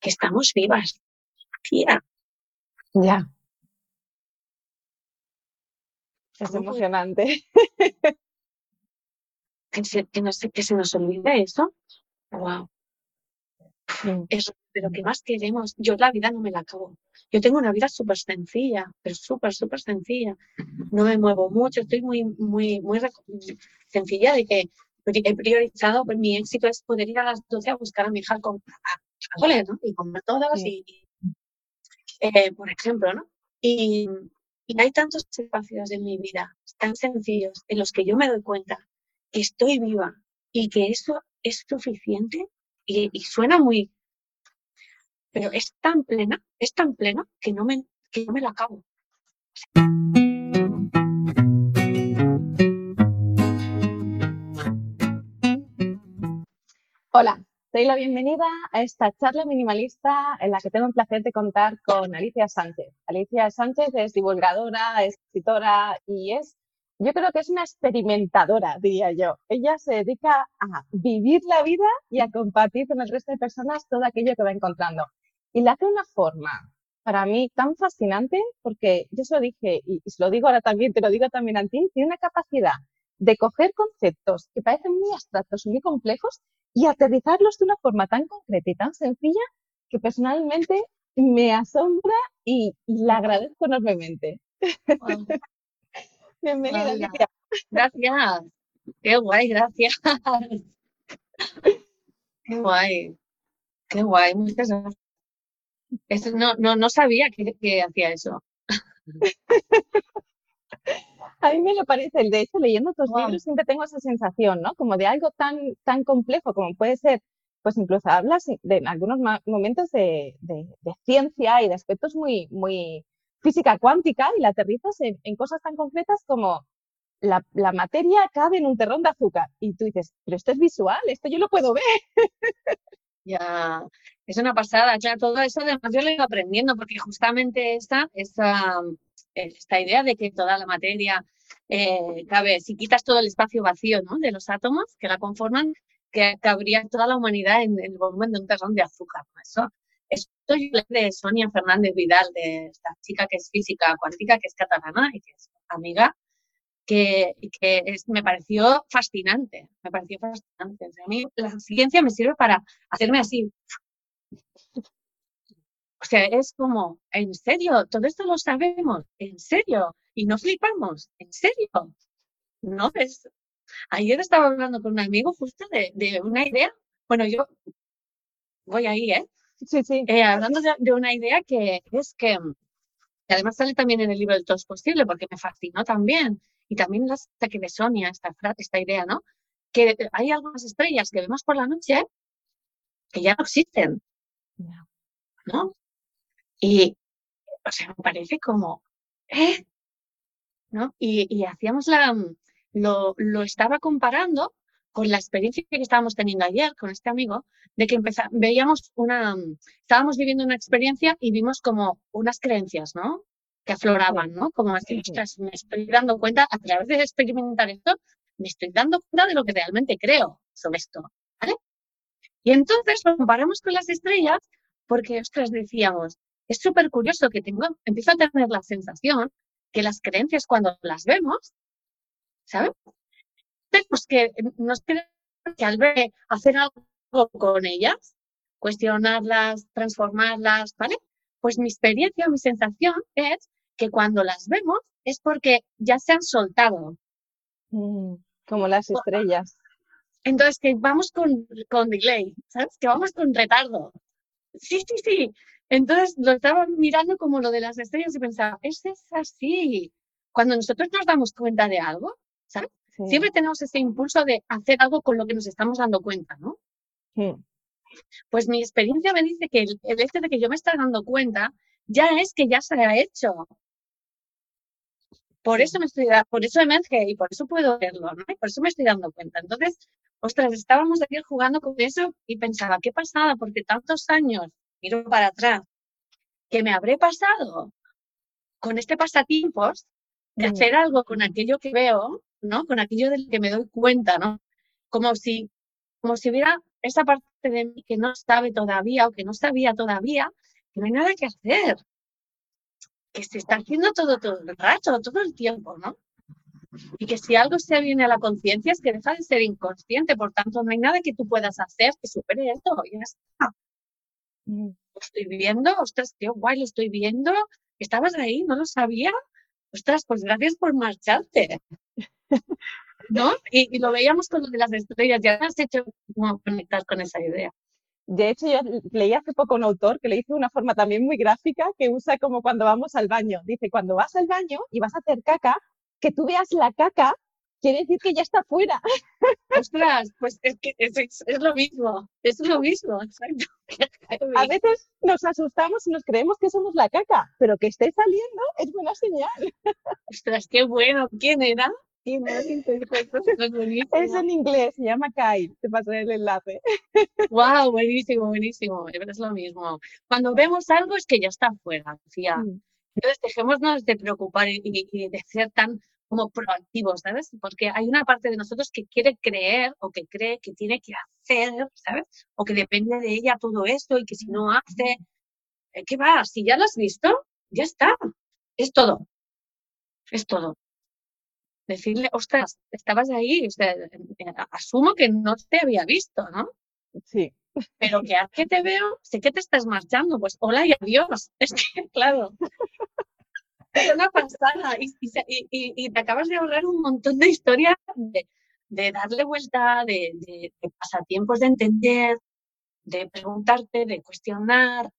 que estamos vivas. Tía. Ya. Es emocionante. Que se, que, no se, que se nos olvide eso. Wow. Eso, pero ¿qué más queremos? Yo la vida no me la acabo. Yo tengo una vida súper sencilla, pero súper, súper sencilla. No me muevo mucho, estoy muy, muy, muy sencilla de que he priorizado, pues mi éxito es poder ir a las 12 a buscar a mi hija con, ¿no? Y comer todas y, eh, por ejemplo, ¿no? Y, y hay tantos espacios en mi vida tan sencillos en los que yo me doy cuenta que estoy viva y que eso es suficiente y, y suena muy, pero es tan plena, es tan plena que no me, que no me la acabo. Hola, doy la bienvenida a esta charla minimalista en la que tengo el placer de contar con Alicia Sánchez. Alicia Sánchez es divulgadora, escritora y es, yo creo que es una experimentadora, diría yo. Ella se dedica a vivir la vida y a compartir con el resto de personas todo aquello que va encontrando. Y la hace de una forma para mí tan fascinante porque yo se lo dije y, y se lo digo ahora también, te lo digo también a ti, tiene una capacidad de coger conceptos que parecen muy abstractos, muy complejos y aterrizarlos de una forma tan concreta y tan sencilla que personalmente me asombra y, y la agradezco enormemente. Wow. Bienvenida. Alicia. Gracias. Qué guay, gracias. Qué guay. Qué guay. Muchas gracias. Eso no, no, no sabía que, que hacía eso. A mí me lo parece, de hecho, leyendo tus Wow. libros siempre tengo esa sensación, ¿no? Como de algo tan, tan complejo como puede ser, pues incluso hablas de, en algunos momentos de, de- de ciencia y de aspectos muy, muy física cuántica y la aterrizas en, en cosas tan concretas como la, la materia cabe en un terrón de azúcar y tú dices, pero esto es visual, esto yo lo puedo ver. Ya, es una pasada. Claro, todo eso además yo lo he ido aprendiendo porque justamente esta, esta, esta idea de que toda la materia eh, cabe, si quitas todo el espacio vacío, ¿no? de los átomos que la conforman, que cabría toda la humanidad en, el volumen de un terrón de azúcar. ¿no? Eso, esto leí de Sonia Fernández Vidal, de esta chica que es física cuántica, que es catalana y que es amiga, que, que es- me pareció fascinante, me pareció fascinante. O sea, a mí la ciencia me sirve para hacerme así. O sea, es como, ¿en serio? ¿Todo esto lo sabemos? ¿En serio? ¿Y no flipamos? ¿En serio? No, es... Ayer estaba hablando con un amigo justo de, de una idea. Bueno, yo voy ahí, ¿eh? Sí, sí. Eh, hablando de, de una idea que es que, que además sale también en el libro del Todo es Posible, porque me fascinó también. Y también la que de Sonia, esta, esta idea, ¿no? Que hay algunas estrellas que vemos por la noche que ya no existen. ¿no? Y, o sea, me parece como, ¿eh? ¿No? Y, y hacíamos la, lo, lo estaba comparando con la experiencia que estábamos teniendo ayer con este amigo, de que empeza- veíamos una, estábamos viviendo una experiencia y vimos como unas creencias, ¿no? Que afloraban, ¿no? Como así, ostras, me estoy dando cuenta, a través de experimentar esto, me estoy dando cuenta de lo que realmente creo sobre esto, ¿vale? Y entonces lo comparamos con las estrellas porque, ostras, decíamos, es súper curioso que tengo, empiezo a tener la sensación que las creencias cuando las vemos, ¿sabes? Tenemos que, nos tenemos que al ver hacer algo con ellas, cuestionarlas, transformarlas, ¿vale? Pues mi experiencia, mi sensación es que cuando las vemos es porque ya se han soltado. Mm, Como las estrellas. Entonces, que vamos con, con delay, ¿sabes? Que vamos con retardo. Sí, sí, sí. Entonces lo estaba mirando como lo de las estrellas y pensaba, es es así. Cuando nosotros nos damos cuenta de algo, ¿sabes? Sí. Siempre tenemos ese impulso de hacer algo con lo que nos estamos dando cuenta, ¿no? Mm. Pues mi experiencia me dice que el, el hecho de que yo me esté dando cuenta ya es que ya se ha hecho. Por eso me estoy, por eso emerge y por eso puedo verlo, ¿no? Y por eso me estoy dando cuenta. Entonces, ostras, estábamos ayer jugando con eso y pensaba, qué pasada, porque tantos años, miro para atrás, que me habré pasado con este pasatiempos de Mm. hacer algo con aquello que veo, ¿no? Con aquello del que me doy cuenta, ¿no? Como si, como si hubiera esa parte de mí que no sabe todavía o que no sabía todavía, que no hay nada que hacer, que se está haciendo todo, todo el rato, todo el tiempo, ¿no? Y que si algo se viene a la conciencia es que deja de ser inconsciente, por tanto no hay nada que tú puedas hacer que supere esto, ya está. Mm. Estoy viendo, ostras, qué guay, lo estoy viendo, estabas ahí, no lo sabía, ostras, pues gracias por marcharte. ¿No? Y, lo veíamos con lo de las estrellas, ya has hecho conectar con esa idea. De hecho, yo leí hace poco un autor que le hizo una forma también muy gráfica que usa como cuando vamos al baño. Dice, cuando vas al baño y vas a hacer caca, que tú veas la caca, quiere decir que ya está fuera. Ostras, pues es que es, lo mismo, es lo mismo, exacto. A veces nos asustamos y nos creemos que somos la caca, pero que esté saliendo es buena señal. Ostras, qué bueno, ¿quién era? ¿Quién era? Es en inglés, se llama Kyle, te pasaré el enlace. Wow, buenísimo, buenísimo, es lo mismo. Cuando vemos algo es que ya está fuera, Sofía. Mm. Entonces dejémonos de preocupar y, y de ser tan como proactivos, ¿sabes? Porque hay una parte de nosotros que quiere creer o que cree que tiene que hacer, ¿sabes? O que depende de ella todo esto y que si no hace, eh, ¿qué va? Si ya lo has visto, ya está. Es todo. Es todo. Decirle, ostras, estabas ahí, o sea, eh, asumo que no te había visto, ¿no? Sí. Pero que que te veo, sé que te estás marchando, pues hola y adiós. Es que, claro, es una pasada y, y, te acabas de ahorrar un montón de historias de, darle vuelta, de, de, pasatiempos de entender, de preguntarte, de cuestionar.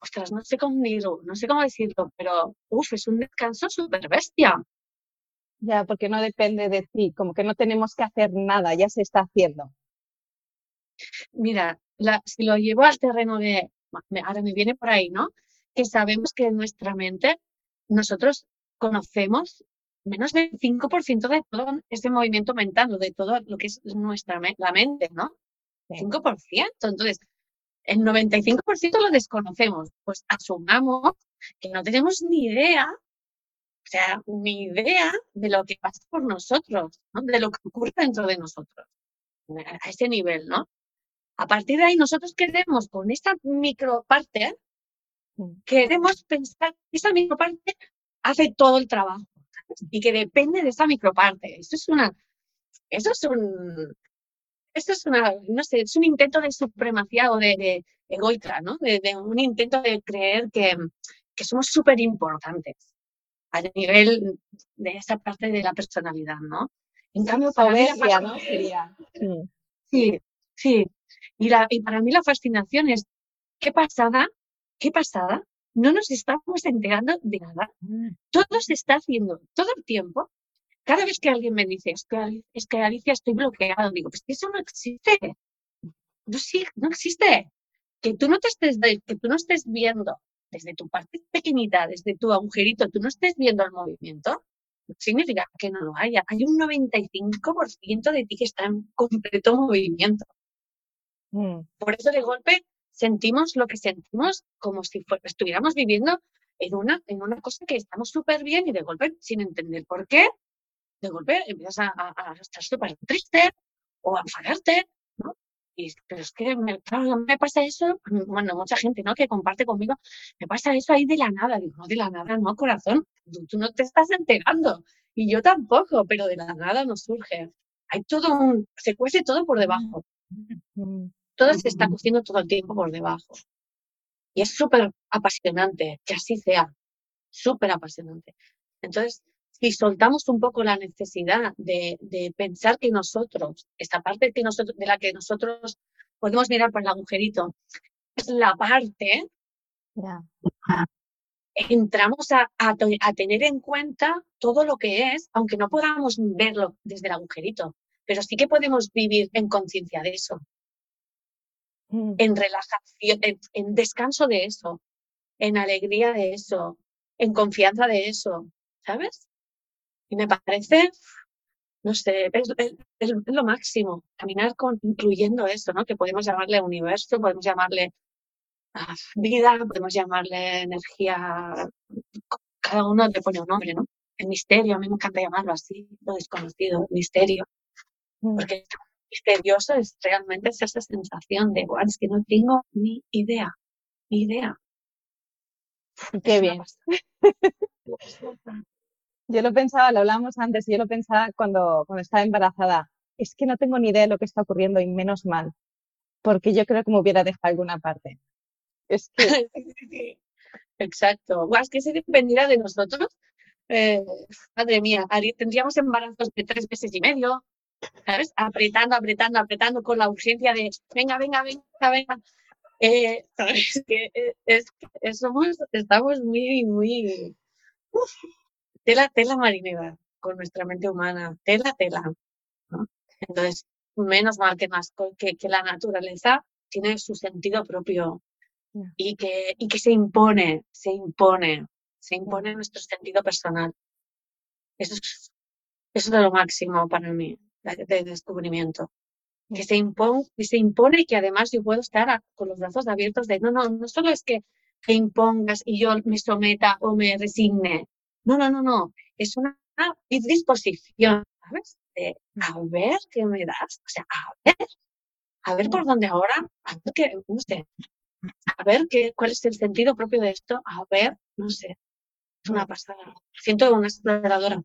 Ostras, no sé cómo decirlo, no sé cómo decirlo, pero uff, es un descanso súper bestia. Ya, porque no depende de ti, como que no tenemos que hacer nada, ya se está haciendo. Mira, si lo llevo al terreno de, ahora me viene por ahí, ¿no? Que sabemos que nuestra mente nosotros conocemos menos del 5% de todo ese movimiento mental, de todo lo que es nuestra la mente, ¿no? 5%. Entonces, el 95% lo desconocemos. Pues asumamos que no tenemos ni idea, o sea, ni idea de lo que pasa por nosotros, ¿no? de lo que ocurre dentro de nosotros, a ese nivel, ¿no? A partir de ahí, nosotros queremos con esta micro parte queremos pensar que esa microparte hace todo el trabajo y que depende de esa microparte. Eso es una, eso es un, eso es una, no sé, es un intento de supremacía o de, de egoitra, ¿no? De, un intento de creer que, que somos súper importantes a nivel de esa parte de la personalidad, ¿no? En cambio, para mí la ¿no? Sería. Sí, sí. Y, la, y para mí la fascinación es, qué pasada qué pasada, no nos estamos enterando de nada. Mm. Todo se está haciendo todo el tiempo. Cada vez que alguien me dice, es que, es que Alicia estoy bloqueado, digo, pues que eso no existe. No, sí, no existe. Que tú no te estés, que tú no estés viendo desde tu parte pequeñita, desde tu agujerito, tú no estés viendo el movimiento, significa que no lo haya. Hay un 95% de ti que está en completo movimiento. Mm. Por eso de golpe sentimos lo que sentimos como si estuviéramos viviendo en una, en una cosa que estamos súper bien y de golpe, sin entender por qué, de golpe empiezas a, estar súper triste o a enfadarte, ¿no? Y, pero es que me, me, pasa eso, bueno, mucha gente, ¿no? Que comparte conmigo, me pasa eso ahí de la nada. Digo, no, de la nada, no, corazón, tú, no te estás enterando. Y yo tampoco, pero de la nada nos surge. Hay todo un, se cuece todo por debajo. Todo se está cociendo todo el tiempo por debajo. Y es súper apasionante que así sea, súper apasionante. Entonces, si soltamos un poco la necesidad de, pensar que nosotros, esta parte que nosotros, de la que nosotros podemos mirar por el agujerito, es la parte, entramos a, a, tener en cuenta todo lo que es, aunque no podamos verlo desde el agujerito, pero sí que podemos vivir en conciencia de eso. Mm. en relajación, en, descanso de eso, en alegría de eso, en confianza de eso, ¿sabes? Y me parece, no sé, es, lo máximo, caminar con, incluyendo eso, ¿no? Que podemos llamarle universo, podemos llamarle ah, vida, podemos llamarle energía, cada uno le pone un nombre, ¿no? El misterio, a mí me encanta llamarlo así, lo desconocido, el misterio, mm. Porque misterioso es realmente esa sensación de, wow, es que no tengo ni idea, ni idea. Qué bien. yo lo pensaba, lo hablábamos antes, yo lo pensaba cuando, cuando estaba embarazada. Es que no tengo ni idea de lo que está ocurriendo y menos mal, porque yo creo que me hubiera dejado alguna parte. Es que... Exacto. es que si dependiera de nosotros, eh, madre mía, tendríamos embarazos de tres meses y medio, ¿sabes? Apretando, apretando, apretando con la urgencia de venga, venga, venga, venga. Eh, ¿Sabes? Que eh, es, somos, estamos muy, muy. tela, tela marinera con nuestra mente humana, tela, tela. ¿no? Entonces, menos mal que, más, que, que la naturaleza tiene su sentido propio y que, y que se impone, se impone, se impone nuestro sentido personal. Eso es, eso es lo máximo para mí, de descubrimiento. Que se, impone, que se impone y que además yo puedo estar con los brazos abiertos de, no, no, no solo es que te impongas y yo me someta o me resigne. No, no, no, no. Es una disposición, ¿sabes? De a ver qué me das. O sea, a ver, a ver por dónde ahora, a ver qué, no sé, a ver qué, cuál es el sentido propio de esto, a ver, no sé, es una pasada. Siento una exploradora.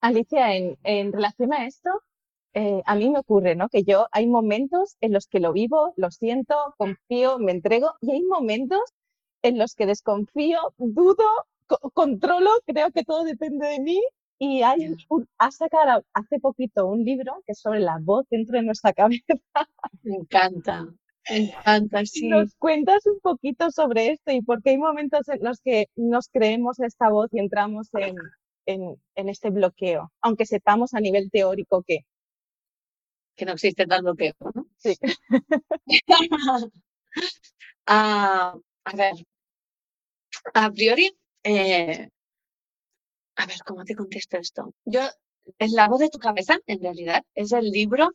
Alicia, en, en relación a esto, eh, a mí me ocurre, ¿no? Que yo hay momentos en los que lo vivo, lo siento, confío, me entrego, y hay momentos en los que desconfío, dudo, controlo, creo que todo depende de mí. Y hay un, ha sacado hace poquito un libro que es sobre la voz dentro de nuestra cabeza. Me encanta. ¿Nos cuentas un poquito sobre esto y por qué hay momentos en los que nos creemos esta voz y entramos en, en, este bloqueo, aunque sepamos a nivel teórico que... Que no existe tal bloqueo, ¿no? Sí. Ah, a ver, a priori, eh, a ver, ¿cómo te contesto esto? Yo, es la voz de tu cabeza, en realidad, es el libro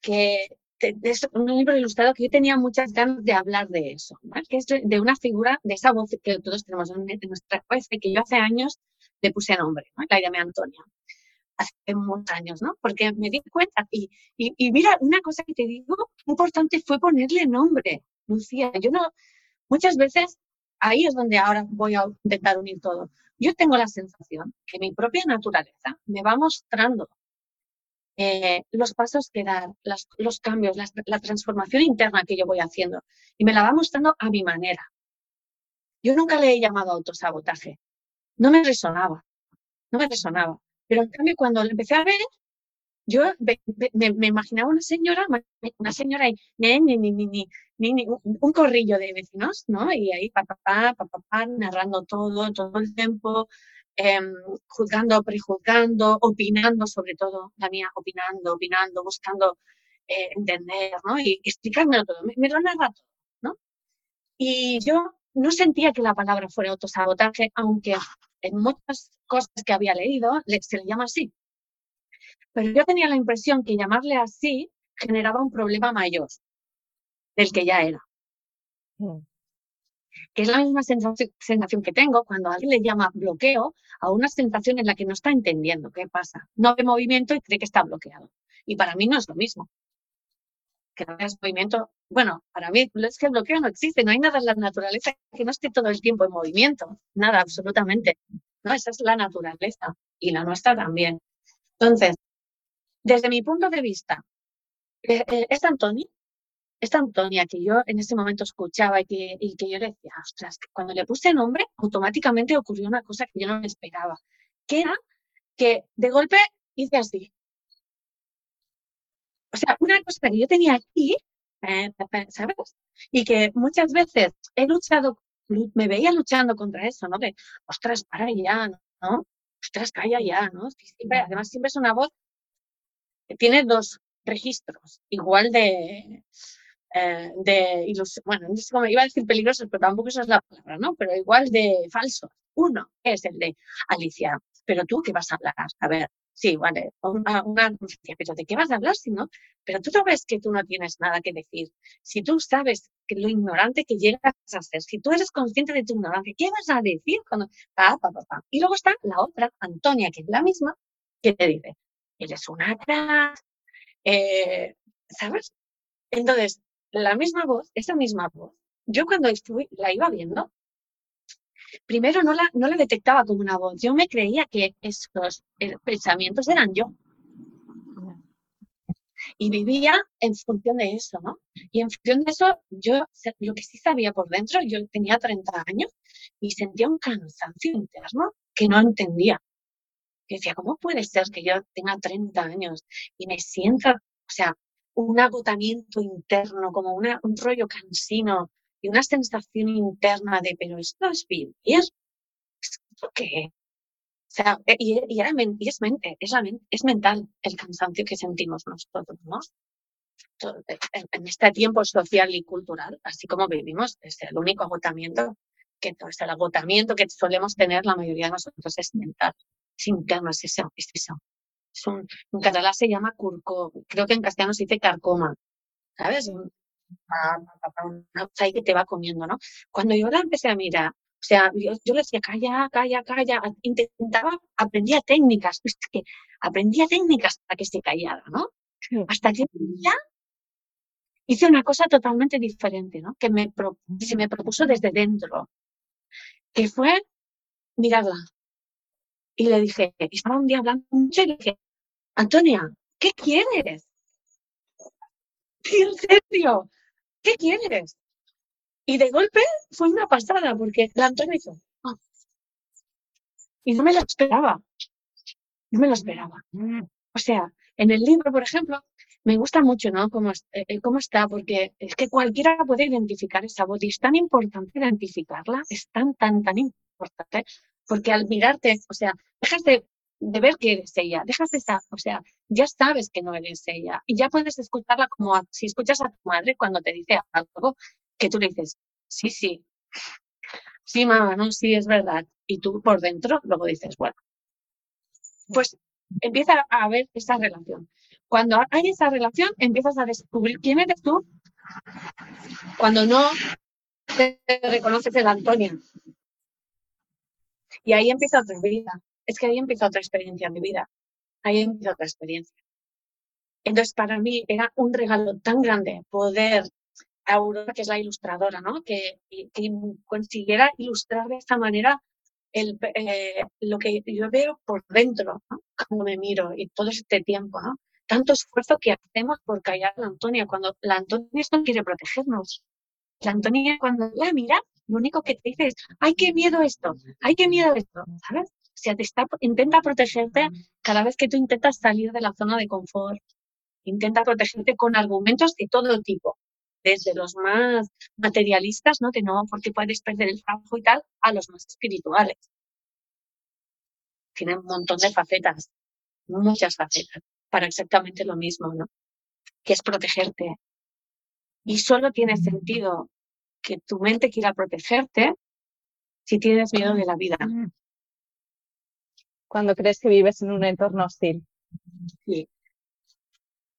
que es un libro ilustrado que yo tenía muchas ganas de hablar de eso, que es de una figura, de esa voz que todos tenemos en nuestra cabeza y que yo hace años le puse nombre, ¿no? la llamé Antonia, hace muchos años, ¿no? Porque me di cuenta y, y, mira, una cosa que te digo, importante fue ponerle nombre, Lucía. Yo no, muchas veces, ahí es donde ahora voy a intentar unir todo. Yo tengo la sensación que mi propia naturaleza me va mostrando eh, los pasos que dar, los cambios, la, transformación interna que yo voy haciendo. Y me la va mostrando a mi manera. Yo nunca le he llamado autosabotaje. No me resonaba. No me resonaba. Pero en cambio, cuando lo empecé a ver, yo me, imaginaba una señora, una señora y ni, ni, ni, ni, un corrillo de vecinos, ¿no? Y ahí papá, papá, papá, narrando todo, todo el tiempo, Em, juzgando, prejuzgando, opinando, sobre todo, la mía, opinando, opinando, buscando eh, entender, ¿no? Y explicármelo todo. Me, lo narra todo, ¿no? Y yo no sentía que la palabra fuera autosabotaje, aunque en muchas cosas que había leído se le llama así. Pero yo tenía la impresión que llamarle así generaba un problema mayor del que ya era. Mm que es la misma sensación que tengo cuando alguien le llama bloqueo a una sensación en la que no está entendiendo qué pasa. No ve movimiento y cree que está bloqueado. Y para mí no es lo mismo. Que no veas movimiento. Bueno, para mí es que el bloqueo no existe. No hay nada en la naturaleza que no esté todo el tiempo en movimiento. Nada, absolutamente. No, esa es la naturaleza. Y la nuestra también. Entonces, desde mi punto de vista, eh, eh, es Antonio esta Antonia que yo en ese momento escuchaba y que, y que yo le decía, ostras, cuando le puse nombre, automáticamente ocurrió una cosa que yo no me esperaba, que era que de golpe hice así. O sea, una cosa que yo tenía aquí, eh, ¿sabes? Y que muchas veces he luchado, me veía luchando contra eso, ¿no? De, ostras, para ya, ¿no? Ostras, calla ya, ¿no? además, siempre es una voz que tiene dos registros, igual de, eh, de ilusión, bueno, no sé cómo iba a decir peligrosos, pero tampoco esa es la palabra, ¿no? Pero igual de falsos. Uno es el de Alicia, pero tú qué vas a hablar? A ver, sí, vale, una, una pero ¿de qué vas a hablar si no? Pero tú ves que tú no tienes nada que decir. Si tú sabes que lo ignorante que llegas a ser, si tú eres consciente de tu ignorancia, ¿qué vas a decir cuando... Pa, pa, pa, Y luego está la otra, Antonia, que es la misma, que te dice, eres una crack, Eh, ¿Sabes? Entonces, la misma voz, esa misma voz, yo cuando estuve, la iba viendo, primero no la, no la detectaba como una voz, yo me creía que esos eh, pensamientos eran yo. Y vivía en función de eso, ¿no? Y en función de eso, yo lo que sí sabía por dentro, yo tenía 30 años y sentía un cansancio interno que no entendía. Y decía, ¿cómo puede ser que yo tenga 30 años y me sienta, o sea, un agotamiento interno, como una, un rollo cansino y una sensación interna de, pero esto es vivir? ¿Esto qué? O sea, e, y, y, era, y es mente, es, la es mental el cansancio que sentimos nosotros, ¿no? En, en, este tiempo social y cultural, así como vivimos, es el único agotamiento que es el agotamiento que solemos tener la mayoría de nosotros es mental, es interno, es eso, es eso. Es un, en catalán se llama curco, creo que en castellano se dice carcoma, ¿sabes? Una cosa ahí que te va comiendo, ¿no? Cuando yo la empecé a mirar, o sea, yo, yo le decía, calla, calla, calla, intentaba, aprendía técnicas, es que aprendía técnicas para que se callara, ¿no? Hasta que ya hice una cosa totalmente diferente, ¿no? Que me, se me propuso desde dentro, que fue mirarla. Y le dije, estaba un día hablando mucho y le dije, Antonia, ¿qué quieres? En serio, ¿qué quieres? Y de golpe fue una pasada, porque la Antonia hizo, oh". y no me lo esperaba, no me lo esperaba. O sea, en el libro, por ejemplo, me gusta mucho, ¿no? Cómo, eh, cómo está, porque es que cualquiera puede identificar esa voz y es tan importante identificarla, es tan, tan, tan importante, porque al mirarte, o sea, dejas de, de ver que eres ella, dejas de estar, o sea, ya sabes que no eres ella y ya puedes escucharla como si escuchas a tu madre cuando te dice algo que tú le dices, sí, sí, sí, mamá, no, sí, es verdad. Y tú por dentro luego dices, bueno, pues empieza a haber esa relación. Cuando hay esa relación, empiezas a descubrir quién eres tú. Cuando no te reconoces el Antonio. Y ahí empieza otra vida. Es que ahí empieza otra experiencia en mi vida. Ahí empieza otra experiencia. Entonces, para mí era un regalo tan grande poder a Aurora, que es la ilustradora, ¿no? Que, que consiguiera ilustrar de esta manera el, eh, lo que yo veo por dentro, ¿no? cuando me miro y todo este tiempo, ¿no? Tanto esfuerzo que hacemos por callar a la Antonia, cuando la Antonia no quiere protegernos. La Antonia cuando la mira, lo único que te dice es, ay, qué miedo esto, ay, qué miedo esto, ¿sabes? O sea, te está, intenta protegerte cada vez que tú intentas salir de la zona de confort. Intenta protegerte con argumentos de todo tipo, desde los más materialistas, ¿no? De no, porque puedes perder el trabajo y tal, a los más espirituales. Tienen un montón de facetas, muchas facetas, para exactamente lo mismo, ¿no? Que es protegerte. Y solo tiene sentido que tu mente quiera protegerte si tienes miedo de la vida. Cuando crees que vives en un entorno hostil. Sí.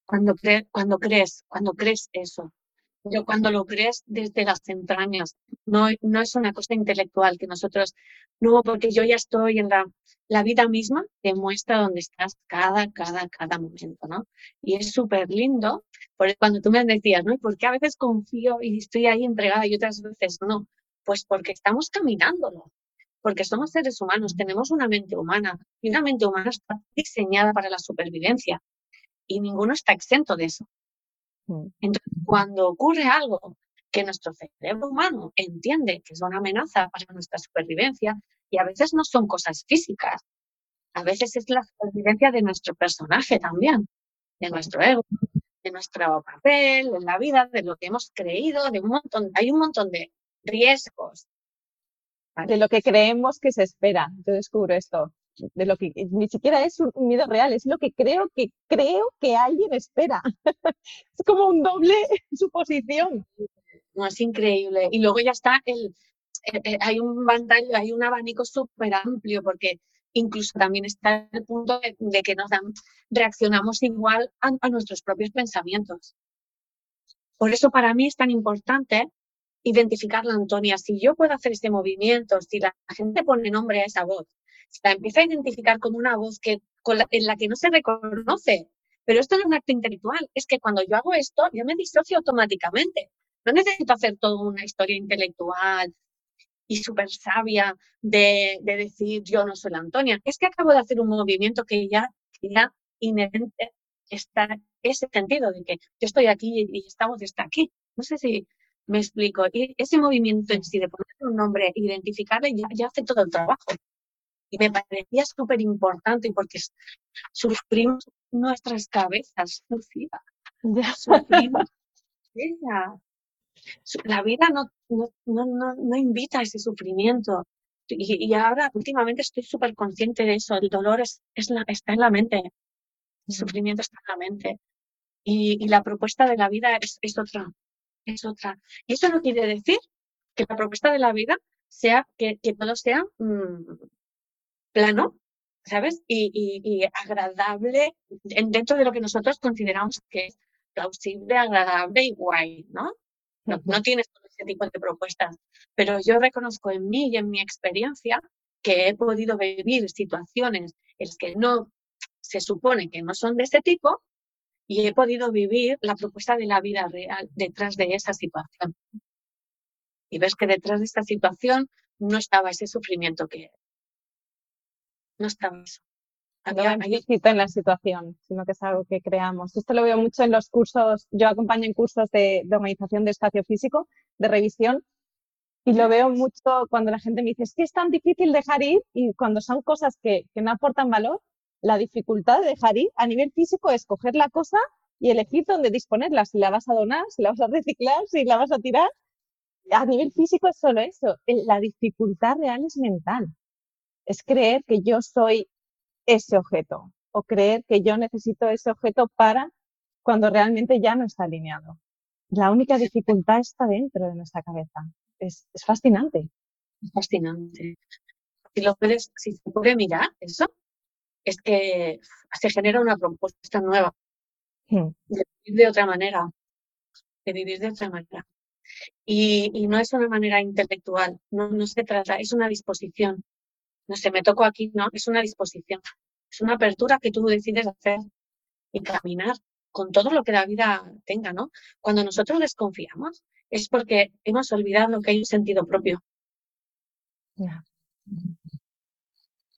Cuando, cre cuando crees, cuando crees eso, pero cuando lo crees desde las entrañas, no, no es una cosa intelectual que nosotros, no, porque yo ya estoy en la, la vida misma, te muestra dónde estás cada, cada, cada momento, ¿no? Y es súper lindo, porque cuando tú me decías, ¿no? ¿Por qué a veces confío y estoy ahí entregada y otras veces no? Pues porque estamos caminándolo, porque somos seres humanos, tenemos una mente humana y una mente humana está diseñada para la supervivencia y ninguno está exento de eso. Mm. Entonces, cuando ocurre algo que nuestro cerebro humano entiende que es una amenaza para nuestra supervivencia, y a veces no son cosas físicas, a veces es la supervivencia de nuestro personaje también, de nuestro ego, de nuestro papel, en la vida, de lo que hemos creído, de un montón, hay un montón de riesgos. De lo que creemos que se espera. Yo descubro esto de lo que ni siquiera es un miedo real, es lo que creo que creo que alguien espera. es como un doble suposición. No, es increíble. Y luego ya está el, eh, eh, hay un hay un abanico súper amplio porque incluso también está el punto de, que nos dan, reaccionamos igual a, a, nuestros propios pensamientos. Por eso para mí es tan importante identificar la Antonia. Si yo puedo hacer este movimiento, si la gente pone nombre a esa voz, la empieza a identificar como una voz que, en la que no se reconoce, Pero esto no es un acto intelectual, es que cuando yo hago esto, yo me disocio automáticamente. No necesito hacer toda una historia intelectual y súper sabia de, decir yo no soy la Antonia. Es que acabo de hacer un movimiento que ya, ya inherente está ese sentido de que yo estoy aquí y estamos está aquí. No sé si me explico. Y ese movimiento en sí de poner un nombre, identificarle, ya, ya hace todo el trabajo. Y me parecía súper importante porque sufrimos nuestras cabezas, Lucía. Sufrimos. La vida no, no, no, no, invita a ese sufrimiento. Y, y ahora últimamente estoy súper consciente de eso. El dolor es, es la, está en la mente. El sufrimiento está en la mente. Y, y la propuesta de la vida es, es otra. Es otra. Y eso no quiere decir que la propuesta de la vida sea que, que todo sea mmm, plano, ¿sabes? Y, y, y, agradable dentro de lo que nosotros consideramos que es plausible, agradable y guay, ¿no? No, no tienes todo ese tipo de propuestas, pero yo reconozco en mí y en mi experiencia que he podido vivir situaciones en las que no se supone que no son de ese tipo y he podido vivir la propuesta de la vida real detrás de esa situación. Y ves que detrás de esta situación no estaba ese sufrimiento que no estaba eso. Había, no en la situación, sino que es algo que creamos. Esto lo veo mucho en los cursos, yo acompaño en cursos de, de organización de espacio físico, de revisión, y lo veo mucho cuando la gente me dice, es que es tan difícil dejar ir y cuando son cosas que, que no aportan valor, la dificultad de dejar ir a nivel físico es coger la cosa y elegir dónde disponerla, si la vas a donar, si la vas a reciclar, si la vas a tirar. A nivel físico es solo eso. La dificultad real es mental. Es creer que yo soy ese objeto o creer que yo necesito ese objeto para cuando realmente ya no está alineado. La única dificultad está dentro de nuestra cabeza. Es, es fascinante. Es fascinante. Si lo puedes, si se puede mirar eso, es que se genera una propuesta nueva hmm. de vivir de otra manera, de vivir de otra manera. Y, y no es una manera intelectual, no, no se trata, es una disposición. No sé, me toco aquí, no, es una disposición. Es una apertura que tú decides hacer y caminar con todo lo que la vida tenga, ¿no? Cuando nosotros desconfiamos es porque hemos olvidado que hay un sentido propio.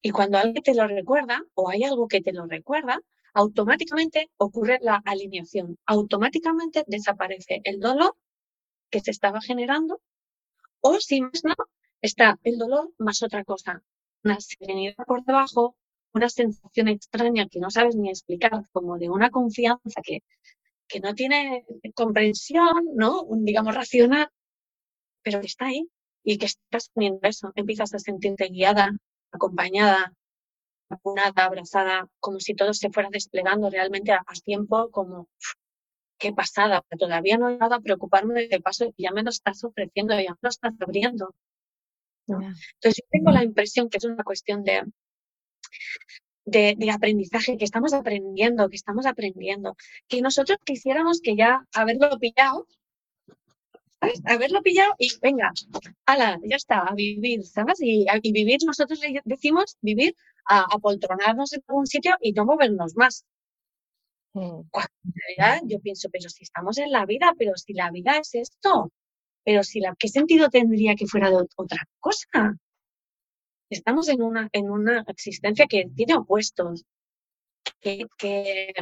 Y cuando alguien te lo recuerda o hay algo que te lo recuerda, automáticamente ocurre la alineación. Automáticamente desaparece el dolor que se estaba generando o si más no, está el dolor más otra cosa. Una serenidad por debajo, una sensación extraña que no sabes ni explicar, como de una confianza que, que no tiene comprensión, ¿no? digamos, racional, pero que está ahí y que estás teniendo eso. Empiezas a sentirte guiada, acompañada, vacunada, abrazada, como si todo se fuera desplegando realmente a, tiempo, como qué pasada, todavía no he dado a preocuparme de paso y ya me lo estás ofreciendo, ya me lo estás abriendo. Entonces yo tengo la impresión que es una cuestión de, de, de, aprendizaje, que estamos aprendiendo, que estamos aprendiendo, que nosotros quisiéramos que ya haberlo pillado Haberlo pillado y venga, ala, ya está, a vivir, ¿sabes? Y, y vivir, nosotros decimos vivir a apoltronarnos en algún sitio y no movernos más. Mm. en realidad yo pienso, pero si estamos en la vida, pero si la vida es esto, pero si la, ¿qué sentido tendría que fuera de otra cosa? Estamos en una, en una existencia que tiene opuestos, que, que,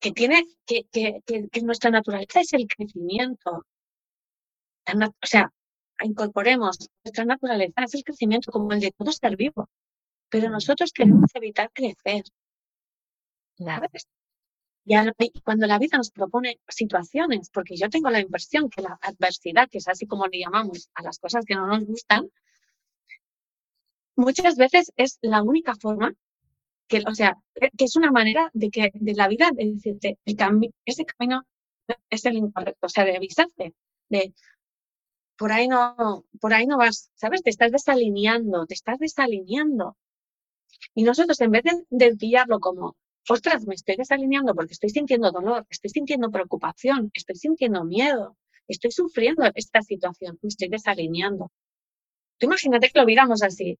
que tiene, que, que, que nuestra naturaleza es el crecimiento, o sea, incorporemos nuestra naturaleza, es el crecimiento como el de todo ser vivo. Pero nosotros queremos evitar crecer. Y cuando la vida nos propone situaciones, porque yo tengo la impresión que la adversidad, que es así como le llamamos a las cosas que no nos gustan, muchas veces es la única forma que, o sea, que es una manera de que de la vida de decirte, el cambio, ese camino es el incorrecto, o sea, de avisarte, de por ahí no, por ahí no vas, ¿sabes? Te estás desalineando, te estás desalineando. Y nosotros, en vez de, pillarlo como, ostras, me estoy desalineando porque estoy sintiendo dolor, estoy sintiendo preocupación, estoy sintiendo miedo, estoy sufriendo esta situación, me estoy desalineando. Tú imagínate que lo miramos así.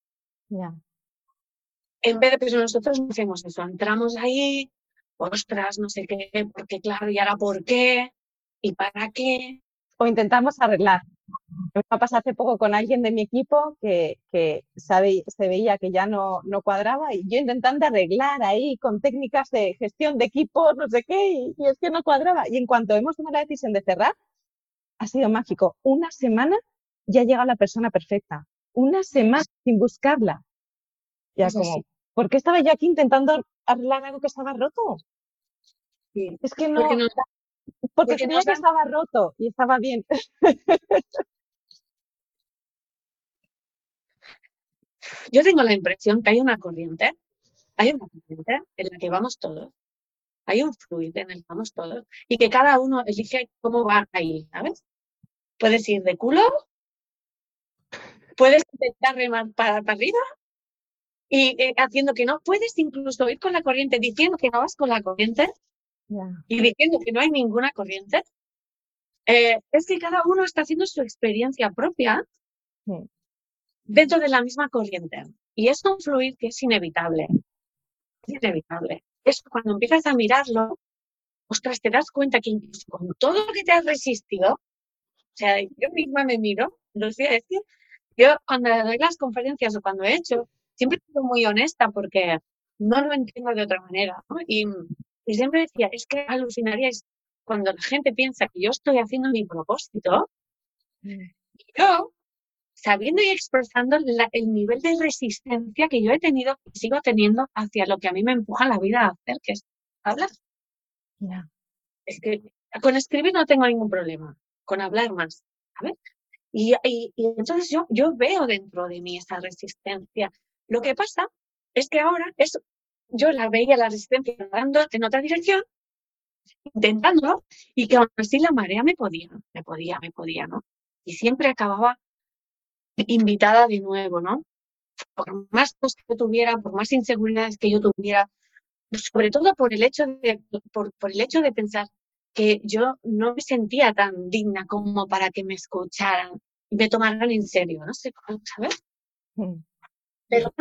En vez de, pues nosotros no hacemos eso, entramos ahí, ostras, no sé qué, porque claro, y ahora por qué, y para qué. O intentamos arreglar. Me pasó hace poco con alguien de mi equipo que, que sabe, se veía que ya no, no cuadraba y yo intentando arreglar ahí con técnicas de gestión de equipo, no sé qué, y, y es que no cuadraba. Y en cuanto hemos tomado la decisión de cerrar, ha sido mágico. Una semana ya llega la persona perfecta. Una semana sin buscarla. Ya como, ¿por qué estaba yo aquí intentando arreglar algo que estaba roto? Es que no, porque, creía que estaba roto y estaba bien. Yo tengo la impresión que hay una corriente, hay una corriente en la que vamos todos, hay un fluido en el que vamos todos y que cada uno elige cómo va ahí, ¿sabes? Puedes ir de culo, puedes intentar remar para, arriba y eh, haciendo que no, puedes incluso ir con la corriente diciendo que no vas con la corriente y diciendo que no hay ninguna corriente. Eh, es que cada uno está haciendo su experiencia propia dentro de la misma corriente. Y es un fluir que es inevitable. Es inevitable. Es cuando empiezas a mirarlo, ostras, te das cuenta que incluso con todo lo que te has resistido, o sea, yo misma me miro, lo sé decir, yo cuando doy las conferencias o cuando he hecho, siempre estoy muy honesta porque no lo entiendo de otra manera. Y, y, siempre decía, es que alucinaríais cuando la gente piensa que yo estoy haciendo mi propósito, mm. y yo, sabiendo y expresando el nivel de resistencia que yo he tenido y sigo teniendo hacia lo que a mí me empuja la vida a hacer, que es hablar. Es que con escribir no tengo ningún problema con hablar más, ¿sabes? Y, y, entonces yo, yo veo dentro de mí esa resistencia. Lo que pasa es que ahora es, yo la veía la resistencia andando en otra dirección, intentándolo, y que aún así la marea me podía, me podía, me podía, ¿no? Y siempre acababa invitada de nuevo, ¿no? Por más cosas que tuviera, por más inseguridades que yo tuviera, sobre todo por el hecho de, por, por el hecho de pensar, que yo no me sentía tan digna como para que me escucharan y me tomaran en serio, no sé cómo, ¿sabes? Mm. Pero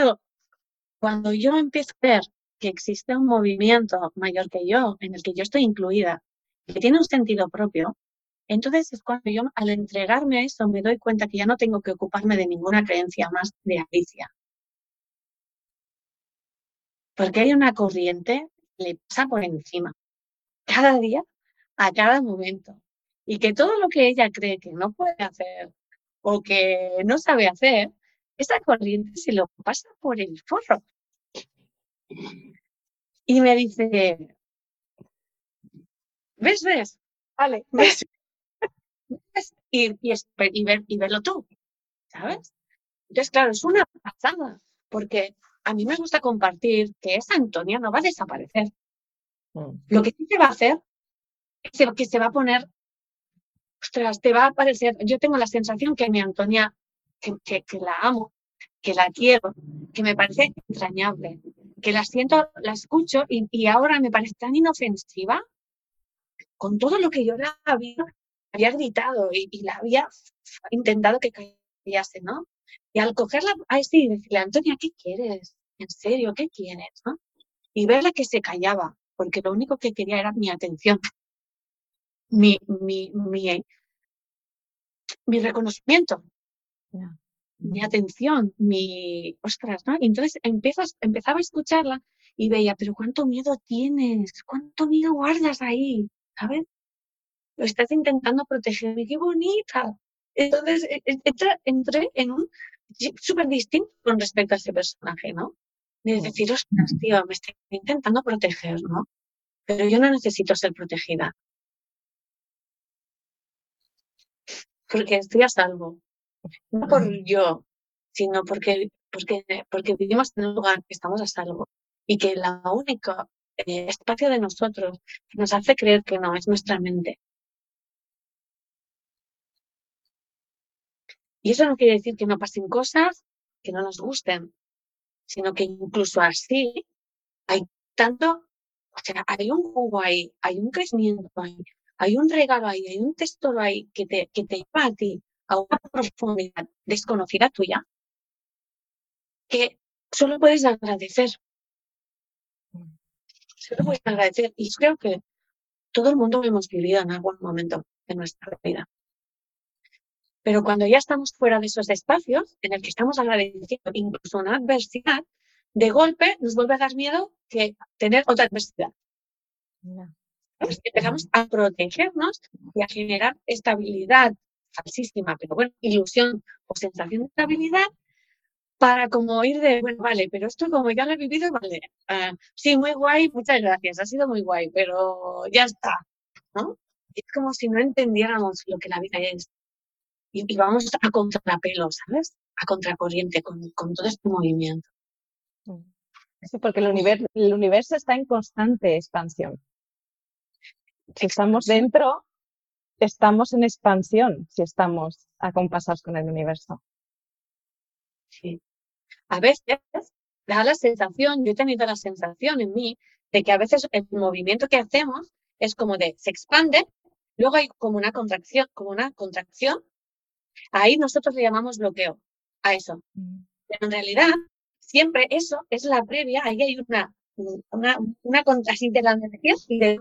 cuando yo empiezo a ver que existe un movimiento mayor que yo, en el que yo estoy incluida, que tiene un sentido propio, entonces es cuando yo al entregarme a eso me doy cuenta que ya no tengo que ocuparme de ninguna creencia más de Alicia. Porque hay una corriente que le pasa por encima. Cada día a cada momento. Y que todo lo que ella cree que no puede hacer o que no sabe hacer, esa corriente se lo pasa por el forro. Y me dice, ¿ves, ves? Vale, ¿ves? Y, y, y, ver, y verlo tú, ¿sabes? Entonces, claro, es una pasada, porque a mí me gusta compartir que esa Antonia no va a desaparecer. Mm. Lo que sí se va a hacer que se va a poner, ostras, te va a parecer, yo tengo la sensación que mi Antonia, que, que, la amo, que la quiero, que me parece entrañable, que la siento, la escucho y, y ahora me parece tan inofensiva con todo lo que yo la había, gritado y, y, la había intentado que callase, ¿no? Y al cogerla, a sí, decirle, Antonia, ¿qué quieres? ¿En serio? ¿Qué quieres? ¿no? Y verla que se callaba, porque lo único que quería era mi atención mi, mi, mi, mi reconocimiento, mi atención, mi, ostras, ¿no? entonces empiezas, empezaba a escucharla y veía, pero cuánto miedo tienes, cuánto miedo guardas ahí, ¿sabes? Lo estás intentando proteger, qué bonita. Entonces e, e, entré en un súper distinto con respecto a ese personaje, ¿no? De decir, ostras, tío, me estoy intentando proteger, ¿no? Pero yo no necesito ser protegida. porque estoy a salvo. No por yo, sino porque, porque, porque vivimos en un lugar que estamos a salvo y que la única eh, espacio de nosotros que nos hace creer que no es nuestra mente. Y eso no quiere decir que no pasen cosas que no nos gusten, sino que incluso así hay tanto, o sea, hay un jugo ahí, hay un crecimiento ahí, hay un regalo ahí, hay un tesoro ahí que te, que te lleva a ti a una profundidad desconocida tuya que solo puedes agradecer. Solo puedes agradecer. Y creo que todo el mundo lo hemos vivido en algún momento de nuestra vida. Pero cuando ya estamos fuera de esos espacios en el que estamos agradeciendo incluso una adversidad, de golpe nos vuelve a dar miedo que tener otra adversidad. Empezamos a protegernos y a generar estabilidad falsísima, pero bueno, ilusión o sensación de estabilidad para como ir de, bueno, vale, pero esto como ya lo he vivido, vale, ah, sí, muy guay, muchas gracias, ha sido muy guay, pero ya está, ¿no? Es como si no entendiéramos lo que la vida es. Y, vamos a contrapelo, ¿sabes? A contracorriente con, con todo este movimiento. Sí, porque el universo, el universo está en constante expansión. Si estamos dentro, estamos en expansión, si estamos acompasados con el universo. Sí a veces da la sensación, yo he tenido la sensación en mí, de que a veces el movimiento que hacemos es como de se expande, luego hay como una contracción, como una contracción. Ahí nosotros le llamamos bloqueo a eso. Mm. Pero en realidad, siempre eso es la previa, ahí hay una, una, una contracción de la energía y de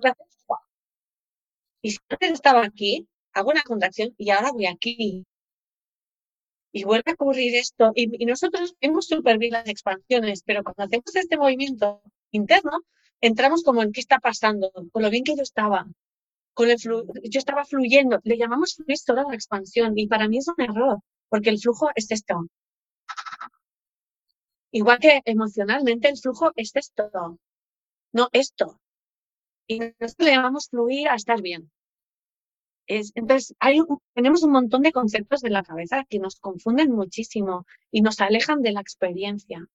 y si antes estaba aquí, hago una contracción y ahora voy aquí y vuelve a ocurrir esto. Y, nosotros vemos súper bien las expansiones, pero cuando hacemos este movimiento interno, entramos como en qué está pasando, con lo bien que yo estaba. Con el yo estaba fluyendo, le llamamos fluir toda la expansión y para mí es un error, porque el flujo es esto. Igual que emocionalmente el flujo es esto, no esto. Y nosotros le llamamos fluir a estar bien entonces, hay tenemos un montón de conceptos de la cabeza que nos confunden muchísimo y nos alejan de la experiencia.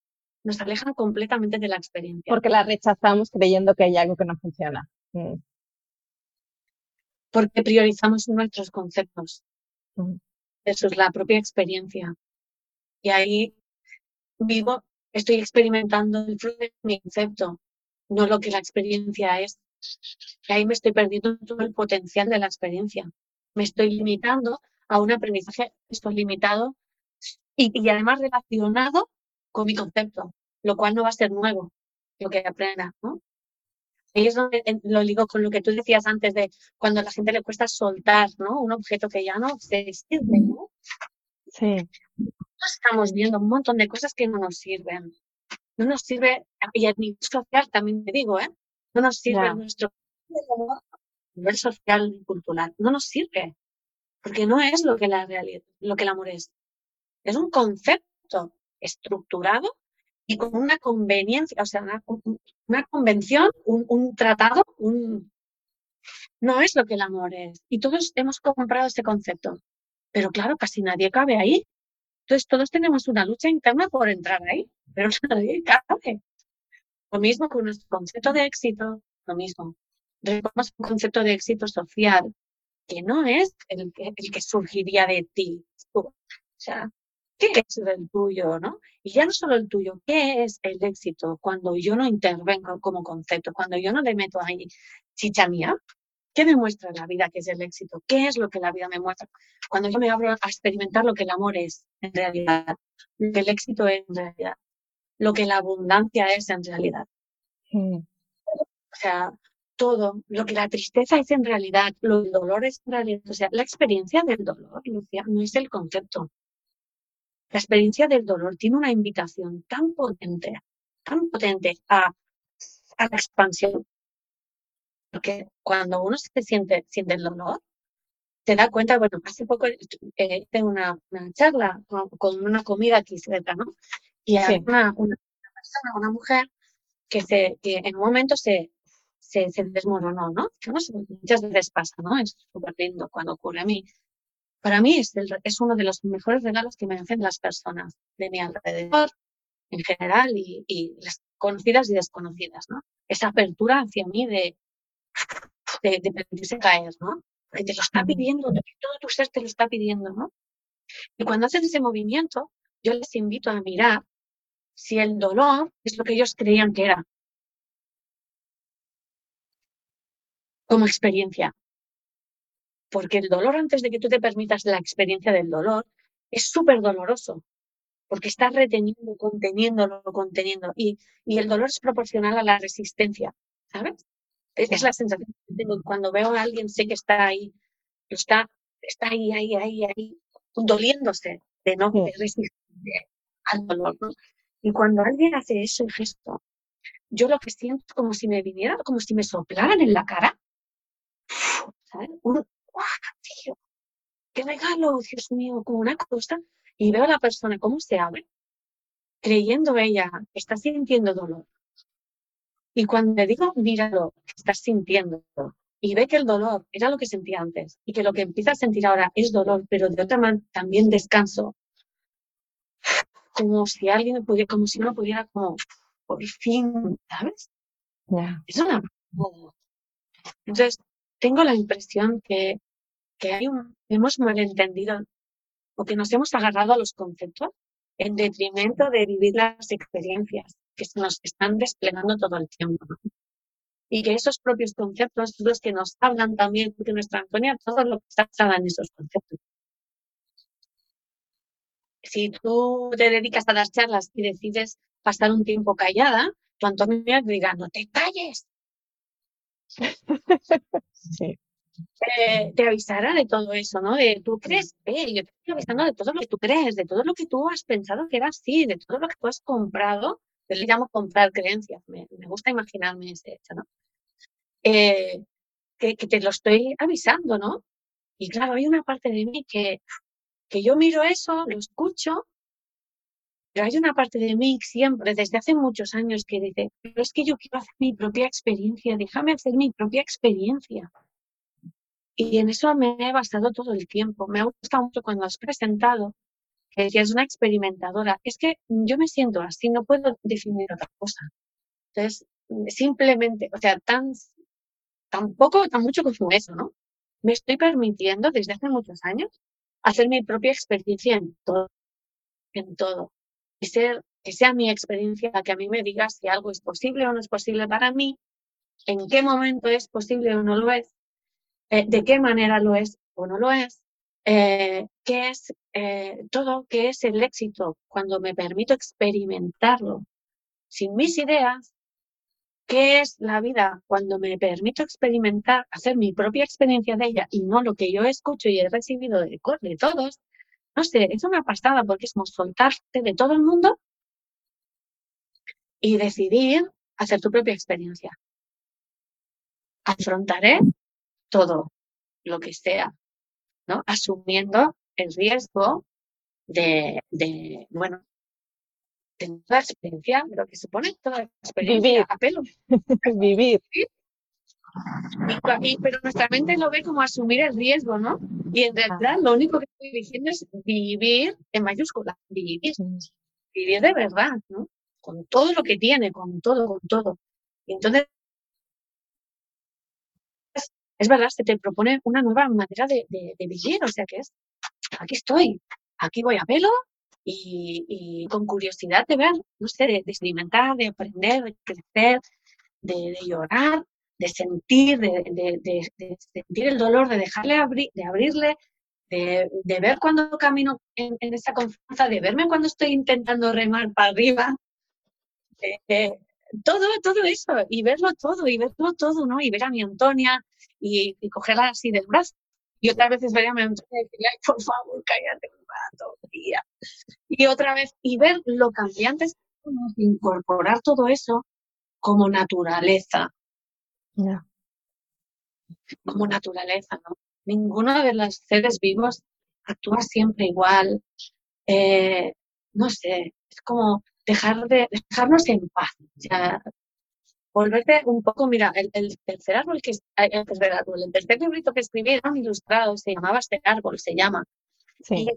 Nos alejan completamente de la experiencia. Porque la rechazamos creyendo que hay algo que no funciona. Mm. Porque priorizamos nuestros conceptos mm. Eso es la propia experiencia. Y ahí vivo, estoy experimentando el flujo de mi concepto, no lo que la experiencia es. Y ahí me estoy perdiendo todo el potencial de la experiencia. Me estoy limitando a un aprendizaje, estoy limitado y, además relacionado con mi concepto, lo cual no va a ser nuevo lo que aprenda, ¿no? Ahí es donde lo digo con lo que tú decías antes de cuando a la gente le cuesta soltar, ¿no? Un objeto que ya no se sirve, ¿no? Sí. Estamos viendo un montón de cosas que no nos sirven. No nos sirve, y a nivel social también te digo, ¿eh? No nos sirve nuestro nivel social y cultural. No nos sirve. Porque no es lo que la realidad, lo que el amor es. Es un concepto estructurado y con una conveniencia, o sea, una, convención, un, tratado, un, no es lo que el amor es. Y todos hemos comprado ese concepto. Pero claro, casi nadie cabe ahí. Entonces todos tenemos una lucha interna por entrar ahí, pero nadie cabe. Lo mismo con nuestro concepto de éxito, lo mismo. Tenemos un concepto de éxito social que no es el que, el que surgiría de ti. O sea, ¿qué es el tuyo, no? Y ya no solo el tuyo, ¿qué es el éxito cuando yo no intervengo como concepto, cuando yo no le meto ahí chicha mía? ¿Qué me muestra la vida que es el éxito? ¿Qué es lo que la vida me muestra? Cuando yo me abro a experimentar lo que el amor es en realidad, lo que el éxito es en realidad lo que la abundancia es en realidad. Mm. O sea, todo, lo que la tristeza es en realidad, lo del dolor es en realidad, o sea, la experiencia del dolor, Lucia, no es el concepto. La experiencia del dolor tiene una invitación tan potente, tan potente a, a la expansión. Porque cuando uno se siente, siente el dolor, te da cuenta, bueno, hace poco eh, tengo una, una charla con, una comida aquí cerca, ¿no? Y hay una, una, persona, una mujer, que, se, que en un momento se, se, se desmoronó, ¿no? Que muchas veces pasa, ¿no? Es súper lindo cuando ocurre a mí. Para mí es, es uno de los mejores regalos que me hacen las personas de mi alrededor, en general, y, y las conocidas y desconocidas, ¿no? Esa apertura hacia mí de, de, de permitirse caer, ¿no? Porque te lo está pidiendo, todo tu ser te lo está pidiendo, ¿no? Y cuando haces ese movimiento, yo les invito a mirar si el dolor es lo que ellos creían que era. Como experiencia. Porque el dolor, antes de que tú te permitas la experiencia del dolor, es súper doloroso. Porque estás reteniendo, conteniéndolo, conteniendo. Y, y el dolor es proporcional a la resistencia. ¿sabes? Es, la sensación que tengo cuando veo a alguien, sé que está ahí, está, está ahí, ahí, ahí, ahí, doliéndose de no resistir al dolor. ¿no? Y cuando alguien hace ese gesto, yo lo que siento es como si me viniera, como si me soplaran en la cara. Un! ¡Qué regalo, Dios mío! Como una cosa. Y veo a la persona cómo se abre, creyendo ella, está sintiendo dolor. Y cuando le digo, míralo, estás sintiendo, y ve que el dolor era lo que sentía antes, y que lo que empieza a sentir ahora es dolor, pero de otra manera también descanso, como si alguien pudiera, como si uno pudiera como, por fin, ¿sabes? Es una... Entonces, tengo la impresión que, que hay un, hemos malentendido o que nos hemos agarrado a los conceptos en detrimento de vivir las experiencias que se nos están desplegando todo el tiempo. Y que esos propios conceptos son los que nos hablan también, porque nuestra Antonia todo lo que está en esos conceptos. Si tú te dedicas a dar charlas y decides pasar un tiempo callada, tu Antonia te dirá, no te calles. sí. Eh, te avisará de todo eso, ¿no? De tú crees, eh, yo te estoy avisando de todo lo que tú crees, de todo lo que tú has pensado que era así, de todo lo que tú has comprado. Yo le llamo comprar creencias, me, gusta imaginarme ese hecho, ¿no? Eh, que, que, te lo estoy avisando, ¿no? Y claro, hay una parte de mí que, que yo miro eso, lo escucho, pero hay una parte de mí siempre, desde hace muchos años, que dice, pero es que yo quiero hacer mi propia experiencia, déjame hacer mi propia experiencia. Y en eso me he basado todo el tiempo. Me ha gustado mucho cuando has presentado que decías una experimentadora. Es que yo me siento así, no puedo definir otra cosa. Entonces, simplemente, o sea, tan, tampoco, tan mucho como eso, ¿no? Me estoy permitiendo desde hace muchos años hacer mi propia experiencia en todo, en todo. Y ser, que sea mi experiencia la que a mí me diga si algo es posible o no es posible para mí, en qué momento es posible o no lo es, eh, de qué manera lo es o no lo es, eh, qué es eh, todo, qué es el éxito cuando me permito experimentarlo sin mis ideas, qué es la vida cuando me permito experimentar, hacer mi propia experiencia de ella y no lo que yo escucho y he recibido de, todos. No sé, es una pasada porque es como soltarte de todo el mundo y decidir hacer tu propia experiencia. Afrontaré todo lo que sea, ¿no? Asumiendo el riesgo de, de bueno, de toda experiencia, lo que supone toda experiencia Vivir. a pelo. Vivir. pero nuestra mente lo ve como asumir el riesgo, ¿no? Y en realidad lo único que estoy diciendo es vivir en mayúscula, vivir, vivir de verdad, ¿no? Con todo lo que tiene, con todo, con todo. Y entonces es verdad, se te propone una nueva manera de, vivir, o sea que es, aquí estoy, aquí voy a verlo y, con curiosidad de ver, no sé, de, experimentar, de aprender, de crecer, de, llorar, de sentir, de, sentir el dolor, de dejarle abrir, de abrirle, de, ver cuando camino en, esa confianza, de verme cuando estoy intentando remar para arriba, todo, todo eso, y verlo todo, y verlo todo, ¿no? Y ver a mi Antonia, y, cogerla así del brazo. Y otras veces vería a mi Antonia y decirle, ay, por favor, cállate un rato, tía. Y otra vez, y ver lo cambiante es incorporar todo eso como naturaleza. Como naturaleza, ¿no? Ninguno de los seres vivos actúa siempre igual. Eh, no sé, es como dejar de, dejarnos en paz. O sea, volverte un poco, mira, el, tercer árbol que el tercer árbol, el tercer librito que escribieron ilustrado se llamaba este árbol, se llama. Sí.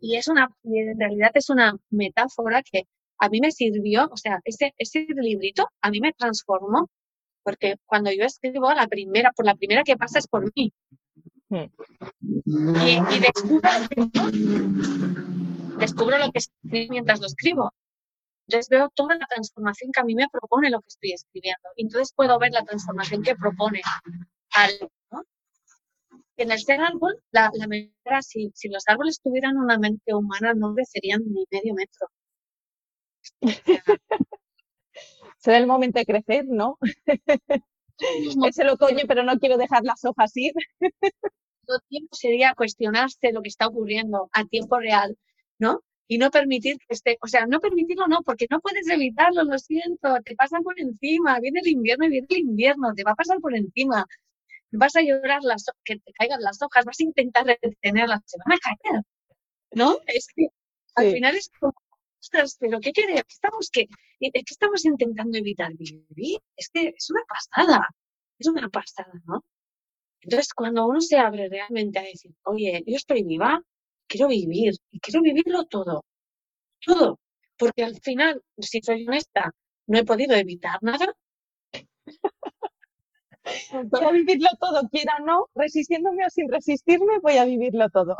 Y, es una, en realidad es una metáfora que a mí me sirvió, o sea, ese, ese librito a mí me transformó, porque cuando yo escribo, la primera, por la primera que pasa es por mí. Y, y descubro, descubro lo que escribo mientras lo escribo. Entonces veo toda la transformación que a mí me propone lo que estoy escribiendo. Y entonces puedo ver la transformación que propone algo. ¿no? En el ser árbol, la, la si, si los árboles tuvieran una mente humana, no crecerían ni medio metro. será el momento de crecer, ¿no? es el otoño, pero no quiero dejar las hojas ir. Todo tiempo sería cuestionarse lo que está ocurriendo a tiempo real, ¿no? Y no permitir que esté, o sea, no permitirlo no, porque no puedes evitarlo, lo siento, te pasa por encima, viene el invierno y viene el invierno, te va a pasar por encima, vas a llorar las, que te caigan las hojas, vas a intentar retenerlas, se van a caer, ¿no? Es que al final es como, pero ¿qué queremos? Estamos, que, ¿Qué estamos intentando evitar vivir? Es que es una pasada, es una pasada, ¿no? Entonces, cuando uno se abre realmente a decir, oye, yo estoy viva, quiero vivir, y quiero vivirlo todo, todo, porque al final, si soy honesta, no he podido evitar nada. Voy a vivirlo todo, quiera o no, resistiéndome o sin resistirme, voy a vivirlo todo.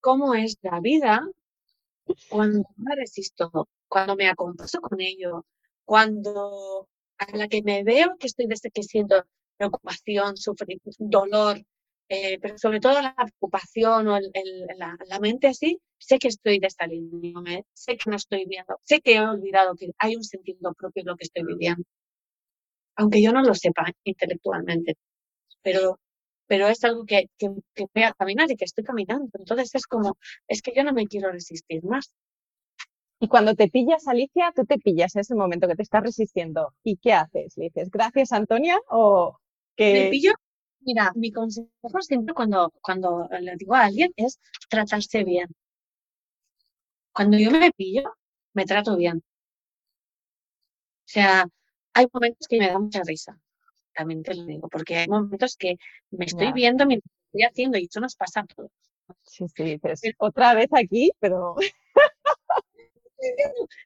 ¿Cómo es la vida cuando me resisto, cuando me acompaso con ello, cuando a la que me veo que estoy desde que siento preocupación, sufrimiento, dolor, eh, pero sobre todo la preocupación o la, mente así, sé que estoy desalineándome, sé que no estoy viendo, sé que he olvidado que hay un sentido propio en lo que estoy viviendo, aunque yo no lo sepa intelectualmente, pero pero es algo que, que, voy a caminar y que estoy caminando. Entonces es como, es que yo no me quiero resistir más. Y cuando te pillas, Alicia, tú te pillas en ese momento que te estás resistiendo. ¿Y qué haces? ¿Le dices gracias, Antonia? ¿O que... Me pillo. Mira, mi consejo siempre cuando, cuando le digo a alguien es tratarse bien. Cuando yo me pillo, me trato bien. O sea, hay momentos que me da mucha risa también te lo digo, porque hay momentos que me estoy viendo mientras estoy haciendo y eso nos pasa a todos. Sí, sí, dices, otra vez aquí, pero...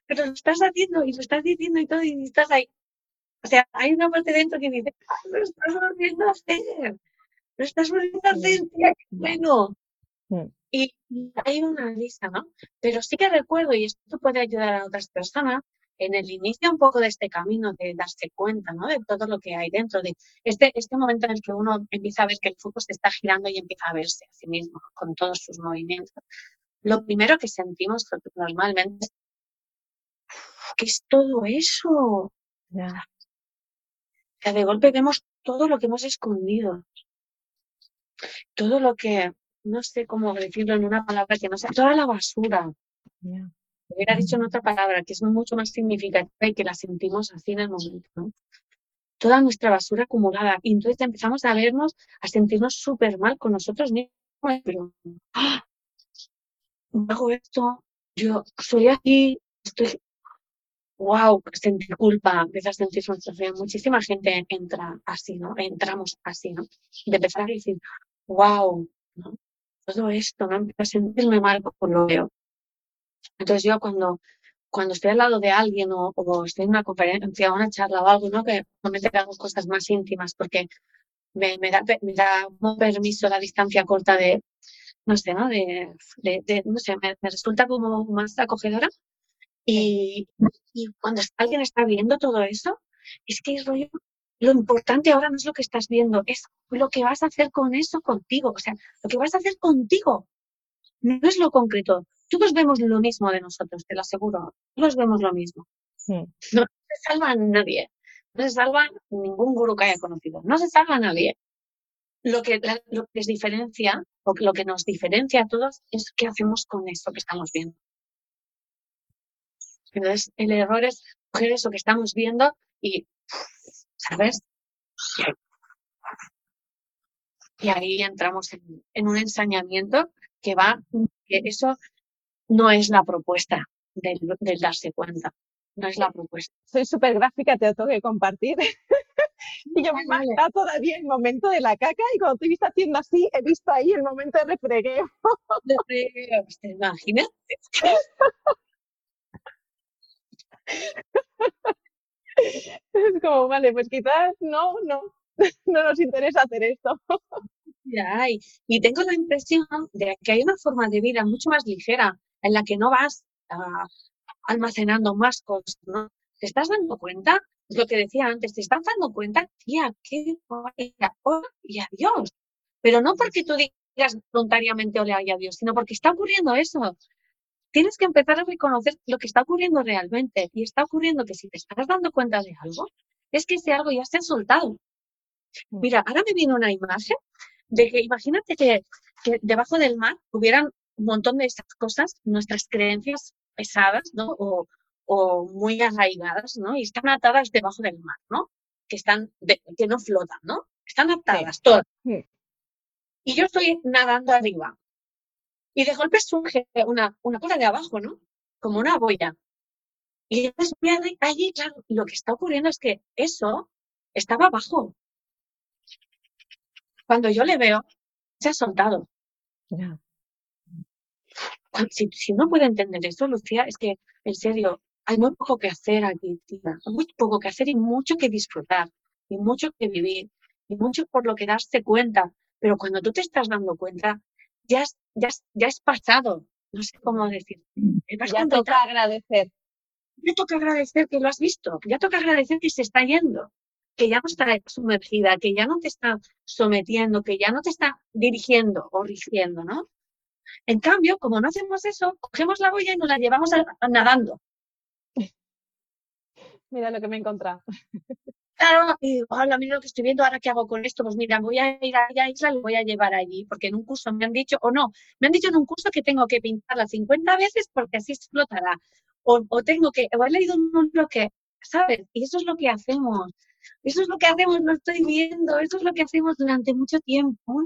pero lo estás haciendo y lo estás diciendo y todo y estás ahí. O sea, hay una parte dentro que dice, lo estás volviendo a hacer, lo estás volviendo a hacer, tía, qué bueno. Y, hay una lista, ¿no? Pero sí que recuerdo, y esto puede ayudar a otras personas, en el inicio un poco de este camino de darse cuenta, ¿no? De todo lo que hay dentro, de este, este momento en el que uno empieza a ver que el foco se está girando y empieza a verse a sí mismo con todos sus movimientos. Lo primero que sentimos normalmente es, ¿qué es todo eso? Ya. Que de golpe vemos todo lo que hemos escondido. Todo lo que, no sé cómo decirlo en una palabra que no sea, toda la basura hubiera dicho en otra palabra, que es mucho más significativa y que la sentimos así en el momento, ¿no? Toda nuestra basura acumulada. Y entonces empezamos a vernos, a sentirnos súper mal con nosotros mismos, pero, ¡ah! hago esto, yo soy aquí, estoy, wow, sentir culpa, empiezas a sentir frustración. Muchísima gente entra así, ¿no? Entramos así, ¿no? De empezar a decir, wow, ¿no? Todo esto, ¿no? Empiezo a sentirme mal por lo veo. Entonces yo cuando, cuando estoy al lado de alguien o, estoy en una conferencia o una charla o algo, ¿no? Que normalmente hago cosas más íntimas porque me, me, da, me da un permiso la distancia corta de, no sé, ¿no? De, de, no sé, me, resulta como más acogedora. Y, y cuando alguien está viendo todo eso, es que rollo, lo importante ahora no es lo que estás viendo, es lo que vas a hacer con eso contigo. O sea, lo que vas a hacer contigo. No es lo concreto. Todos vemos lo mismo de nosotros, te lo aseguro. Todos vemos lo mismo. No se salva nadie. No se salva ningún gurú que haya conocido. No se salva nadie. Lo que, lo que les diferencia, o lo que nos diferencia a todos, es qué hacemos con esto que estamos viendo. Entonces, el error es coger eso que estamos viendo y, ¿sabes? Y ahí entramos en, en un ensañamiento que va, que eso no es la propuesta del, darse cuenta. No es la propuesta. Soy súper gráfica, te lo tengo que compartir. y yo me imagino todavía el momento de la caca y cuando te he visto haciendo así, he visto ahí el momento de refregueo. refregueo, ¿te imaginas? es como, vale, pues quizás no, no, no nos interesa hacer esto. Y, tengo la impresión de que hay una forma de vida mucho más ligera en la que no vas ah, almacenando más cosas, ¿no? ¿Te estás dando cuenta? Es lo que decía antes, ¿te estás dando cuenta? Tía, qué hola y adiós. Pero no porque tú digas voluntariamente hola y adiós, sino porque está ocurriendo eso. Tienes que empezar a reconocer lo que está ocurriendo realmente. Y está ocurriendo que si te estás dando cuenta de algo, es que ese algo ya se ha soltado. Mira, ahora me viene una imagen de que imagínate que, que debajo del mar hubieran un montón de esas cosas, nuestras creencias pesadas, ¿no? O, o muy arraigadas, ¿no? Y están atadas debajo del mar, ¿no? Que están, que no flotan, ¿no? Están atadas todas. Y yo estoy nadando arriba. Y de golpe surge una, una cosa de abajo, ¿no? Como una boya. Y entonces allí, claro, lo que está ocurriendo es que eso estaba abajo. Cuando yo le veo, se ha soltado. Si, si, no puede entender eso, Lucía, es que, en serio, hay muy poco que hacer aquí, tía. Muy poco que hacer y mucho que disfrutar, y mucho que vivir, y mucho por lo que darse cuenta. Pero cuando tú te estás dando cuenta, ya, ya, ya es pasado. No sé cómo decir. Ya toca agradecer. Ya toca agradecer que lo has visto. Ya toca agradecer que se está yendo. Que ya no está sumergida, que ya no te está sometiendo, que ya no te está dirigiendo o rigiendo, ¿no? En cambio, como no hacemos eso, cogemos la boya y nos la llevamos nadando. Mira lo que me he encontrado. Claro, y digo, hola, mira lo que estoy viendo, ahora qué hago con esto, pues mira, voy a ir a la isla, lo voy a llevar allí, porque en un curso me han dicho, o no, me han dicho en un curso que tengo que pintarla 50 veces porque así explotará, o, o tengo que, o he leído un libro que, ¿sabes? Y eso es lo que hacemos, eso es lo que hacemos, lo estoy viendo, eso es lo que hacemos durante mucho tiempo,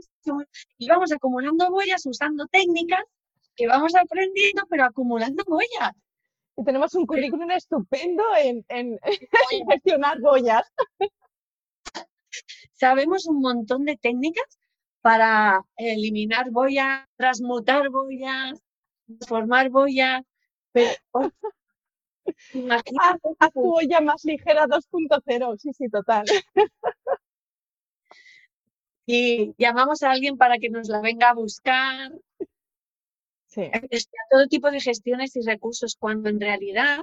y vamos acumulando boyas usando técnicas que vamos aprendiendo, pero acumulando boyas y tenemos un currículum estupendo en, gestionar boyas. Sabemos un montón de técnicas para eliminar boyas, transmutar boyas, formar boyas, pero a, tu boya más ligera 2.0, sí, sí, total. Y llamamos a alguien para que nos la venga a buscar. Sí. todo tipo de gestiones y recursos, cuando en realidad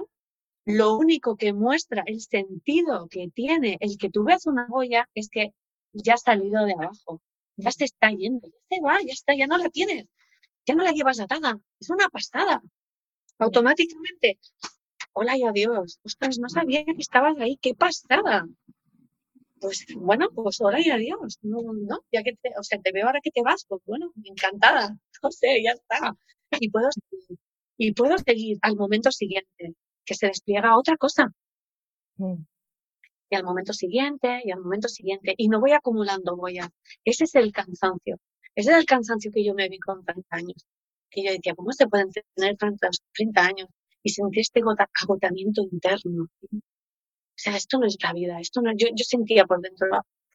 lo único que muestra el sentido que tiene el que tú veas una boya es que ya ha salido de abajo, ya se está yendo, ya se va, ya está, ya no la tienes, ya no la llevas atada, es una pasada. Automáticamente, hola y adiós, ostras, no sabía que estabas ahí, qué pasada. Pues bueno, pues hola y adiós, no, no, ya que te, o sea, te veo ahora que te vas, pues bueno, encantada, no sé, ya está y puedo, y puedo seguir al momento siguiente, que se despliega otra cosa. Mm. Y al momento siguiente, y al momento siguiente, y no voy acumulando a Ese es el cansancio. Ese es el cansancio que yo me vi con 30 años. Que yo decía, ¿cómo se pueden tener 30, 30 años y sentir este agotamiento interno? O sea, esto no es la vida. Esto no, yo, yo sentía por dentro,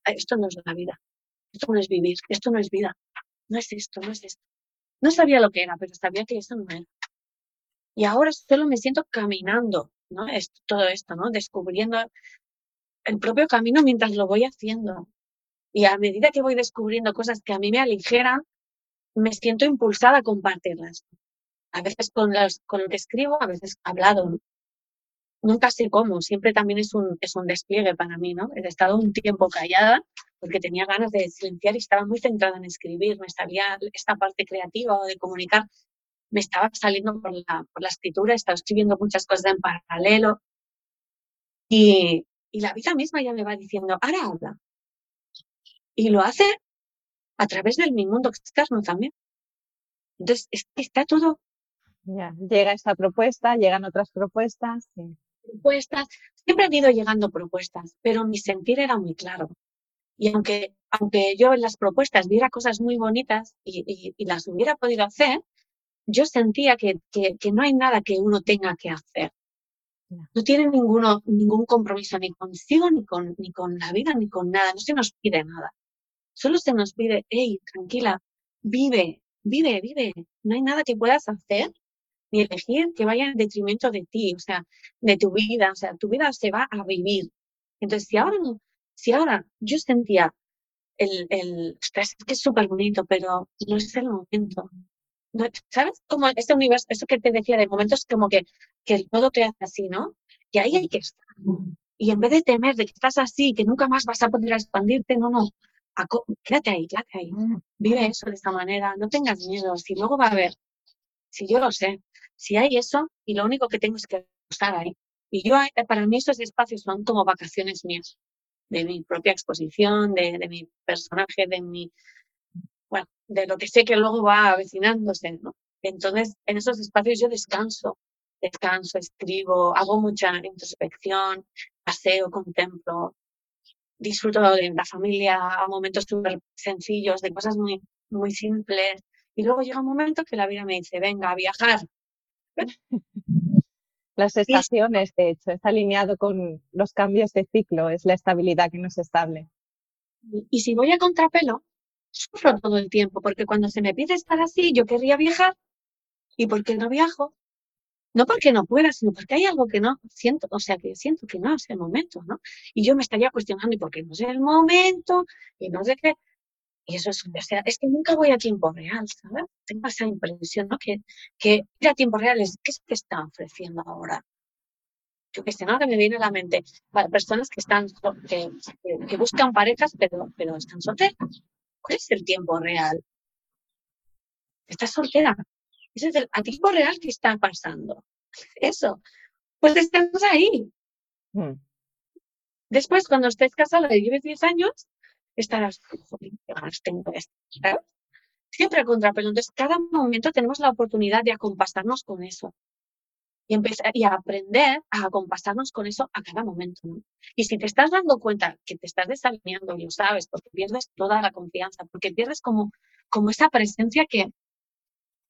esto no es la vida. Esto no es vivir. Esto no es vida. No es esto, no es esto. No sabía lo que era, pero sabía que eso no era. Y ahora solo me siento caminando, ¿no? Es todo esto, ¿no? Descubriendo el propio camino mientras lo voy haciendo. Y a medida que voy descubriendo cosas que a mí me aligeran, me siento impulsada a compartirlas. A veces con, los, con lo que escribo, a veces hablado. Nunca sé cómo, siempre también es un, es un despliegue para mí, ¿no? He estado un tiempo callada porque tenía ganas de silenciar y estaba muy centrada en escribir, me sabía esta parte creativa o de comunicar, me estaba saliendo por la, por la escritura, estaba escribiendo muchas cosas en paralelo y, y la vida misma ya me va diciendo, ahora habla. Y lo hace a través del mi mundo externo también. Entonces, está todo. Ya, llega esta propuesta, llegan otras propuestas. Propuestas, siempre han ido llegando propuestas, pero mi sentir era muy claro. Y aunque, aunque yo en las propuestas viera cosas muy bonitas y, las hubiera podido hacer, yo sentía que, que, no hay nada que uno tenga que hacer. No tiene ninguno, ningún compromiso ni consigo, ni con, ni con la vida, ni con nada. No se nos pide nada. Solo se nos pide, hey, tranquila, vive, vive, vive. No hay nada que puedas hacer ni elegir que vaya en detrimento de ti, o sea, de tu vida. O sea, tu vida se va a vivir. Entonces, si ahora no, si ahora yo sentía el, el es que es súper bonito, pero no es el momento. ¿Sabes? Como este universo, eso que te decía de momentos como que, que todo te hace así, ¿no? Y ahí hay que estar. Y en vez de temer de que estás así, que nunca más vas a poder expandirte, no, no. Quédate ahí, quédate ahí. Vive eso de esta manera, no tengas miedo, si luego va a haber, si yo lo sé, Si hay eso, y lo único que tengo es que estar ahí. Y yo, eh, para mí esos espacios son como vacaciones mías, de mi propia exposición, de, de mi personaje, de mi, bueno, de lo que sé que luego va avecinándose, ¿no? Entonces, en esos espacios yo descanso, descanso, escribo, hago mucha introspección, paseo, contemplo, disfruto de la familia a momentos súper sencillos, de cosas muy, muy simples. Y luego llega un momento que la vida me dice, venga, a viajar. Las estaciones, de hecho, está alineado con los cambios de ciclo, es la estabilidad que nos estable. Y si voy a contrapelo, sufro todo el tiempo, porque cuando se me pide estar así, yo querría viajar. ¿Y por qué no viajo? No porque no pueda, sino porque hay algo que no siento, o sea, que siento que no es el momento, ¿no? Y yo me estaría cuestionando, ¿y por qué no es el momento? Y no sé qué. Y eso es, o sea, es que nunca voy a tiempo real, ¿sabes? Tengo esa impresión, ¿no? Que, que ir a tiempo real es, ¿qué es que está ofreciendo ahora? Yo que sé, ¿no? Que me viene a la mente, para personas que están, que, que buscan parejas, pero, pero están solteras. ¿Cuál es el tiempo real? Estás soltera, ese es el a tiempo real que está pasando. Eso. Pues estamos ahí. Mm. Después, cuando estés casado y lleves 10 años, estarás, tengo esto, Siempre a contrapelo. Entonces, cada momento tenemos la oportunidad de acompasarnos con eso. Y, empezar, y aprender a acompasarnos con eso a cada momento. Y si te estás dando cuenta que te estás desalineando, y lo sabes, porque pierdes toda la confianza, porque pierdes como, como esa presencia que,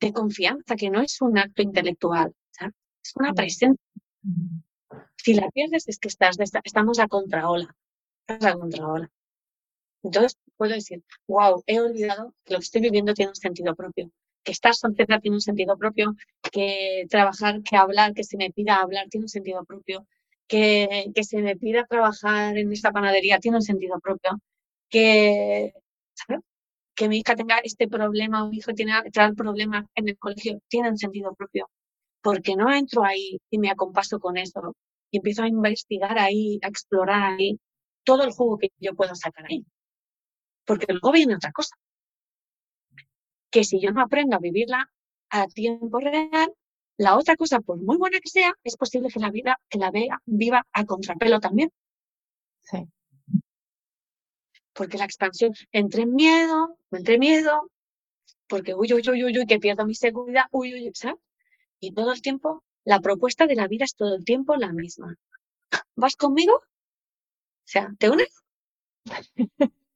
de confianza, que no es un acto intelectual, es una presencia. Si la pierdes es que estás, estamos a contraola, estás a contraola. Entonces puedo decir, wow, he olvidado que lo que estoy viviendo tiene un sentido propio, que estar soltera tiene un sentido propio, que trabajar, que hablar, que se me pida hablar tiene un sentido propio, que, que se me pida trabajar en esta panadería tiene un sentido propio, que, que mi hija tenga este problema o mi hijo tiene tal problema en el colegio, tiene un sentido propio. Porque no entro ahí y me acompaso con eso y empiezo a investigar ahí, a explorar ahí todo el juego que yo puedo sacar ahí. Porque luego viene otra cosa. Que si yo no aprendo a vivirla a tiempo real, la otra cosa, por muy buena que sea, es posible que la vida, que la vea, viva a contrapelo también. Sí porque la expansión, entre miedo, entre miedo, porque uy, uy, uy, uy, que pierdo mi seguridad, uy, uy, ¿sabes? Y todo el tiempo, la propuesta de la vida es todo el tiempo la misma. ¿Vas conmigo? O sea, ¿te unes?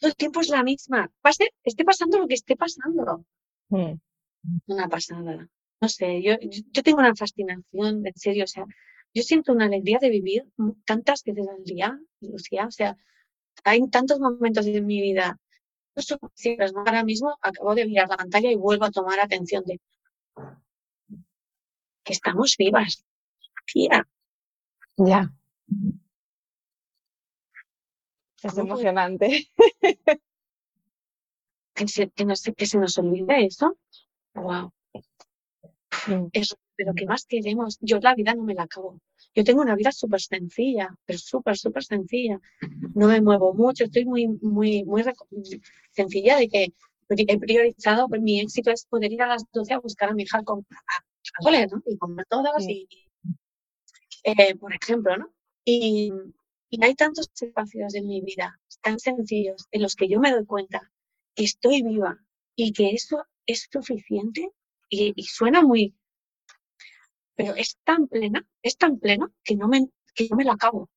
todo el tiempo es la misma. Pase, esté pasando lo que esté pasando. Mm. Una pasada. No sé, yo, yo tengo una fascinación, en serio, o sea, yo siento una alegría de vivir tantas veces al día, Lucía, o sea, hay tantos momentos en mi vida Ahora mismo acabo de mirar la pantalla y vuelvo a tomar atención de que estamos vivas. Tía. Ya. Es emocionante. Que no se, que se nos olvide eso. Wow. Eso, pero que más queremos. Yo la vida no me la acabo. Yo tengo una vida súper sencilla, pero súper, súper sencilla. No me muevo mucho, estoy muy, muy, muy sencilla de que he priorizado, pues mi éxito es poder ir a las 12 a buscar a mi hija con, a, a ¿no? Y comer todas y, eh, por ejemplo, ¿no? Y, y hay tantos espacios en mi vida tan sencillos en los que yo me doy cuenta que estoy viva y que eso es suficiente y, y suena muy pero es tan plena, es tan plena que no me, que no me la acabo. O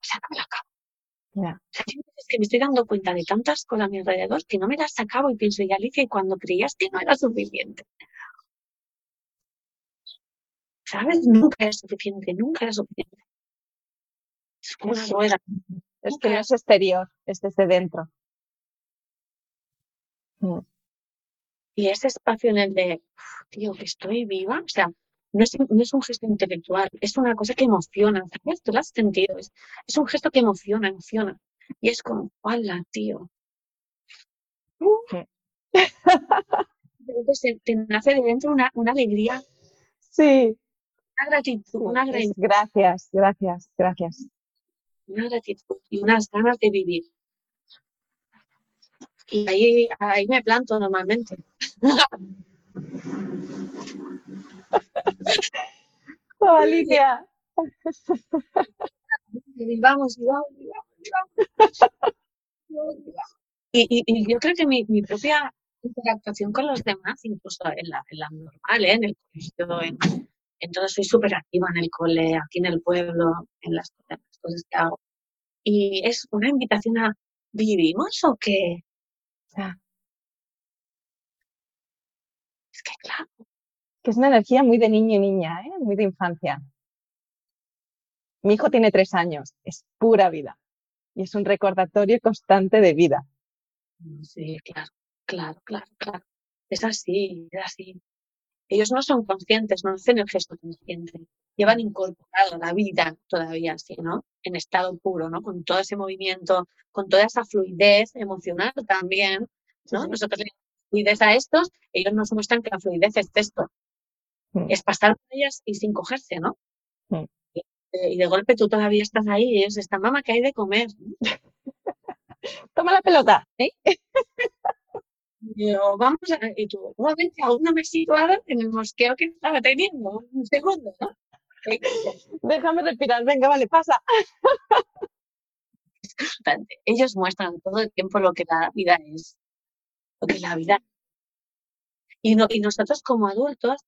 sea, no me la acabo. es que me estoy dando cuenta de tantas cosas a mi alrededor que no me las acabo y pienso, y Alicia, cuando creías que no era suficiente. ¿Sabes? Nunca era suficiente, nunca era suficiente. Es una. Es que no es exterior, es desde dentro. Mm. Y ese espacio en el de, tío, que estoy viva, o sea, no es, un gesto intelectual, es una cosa que emociona, ¿sabes? Tú lo has sentido, es, un gesto que emociona, emociona. Y es como, ¡hala, tío! Entonces te, nace de dentro una, alegría. Sí. Una gratitud, una gratitud. Gracias, gracias, gracias. Una gratitud y unas ganas de vivir. Y ahí, ahí me planto normalmente. Oh, Alicia. Vamos, vamos, Y, yo creo que mi, propia interactuación con los demás, incluso en la, normal, ¿eh? en el colegio, en, entonces soy súper activa en el cole, aquí en el pueblo, en las, cosas que hago. Y es una invitación a, ¿vivimos o qué? es que claro. Que es una energía muy de niño y niña, ¿eh? muy de infancia. Mi hijo tiene tres años, es pura vida y es un recordatorio constante de vida. Sí, claro, claro, claro, claro. Es así, es así. Ellos no son conscientes, no hacen el gesto consciente. Llevan incorporado la vida todavía así, ¿no? En estado puro, ¿no? Con todo ese movimiento, con toda esa fluidez emocional también, ¿no? Nosotros le fluidez a estos, ellos nos muestran que la fluidez es esto. Mm. Es pasar por ellas y sin cogerse, ¿no? Mm. Y, de golpe tú todavía estás ahí y ellos están, mamá, que hay de comer? Toma la pelota, ¿eh? Vamos a, y tú, un momento, aún no me he situado en el mosqueo que estaba teniendo, un segundo, ¿no? Déjame respirar, venga, vale, pasa. Es. Ellos muestran todo el tiempo lo que la vida es, lo que la vida y, no, y nosotros como adultos,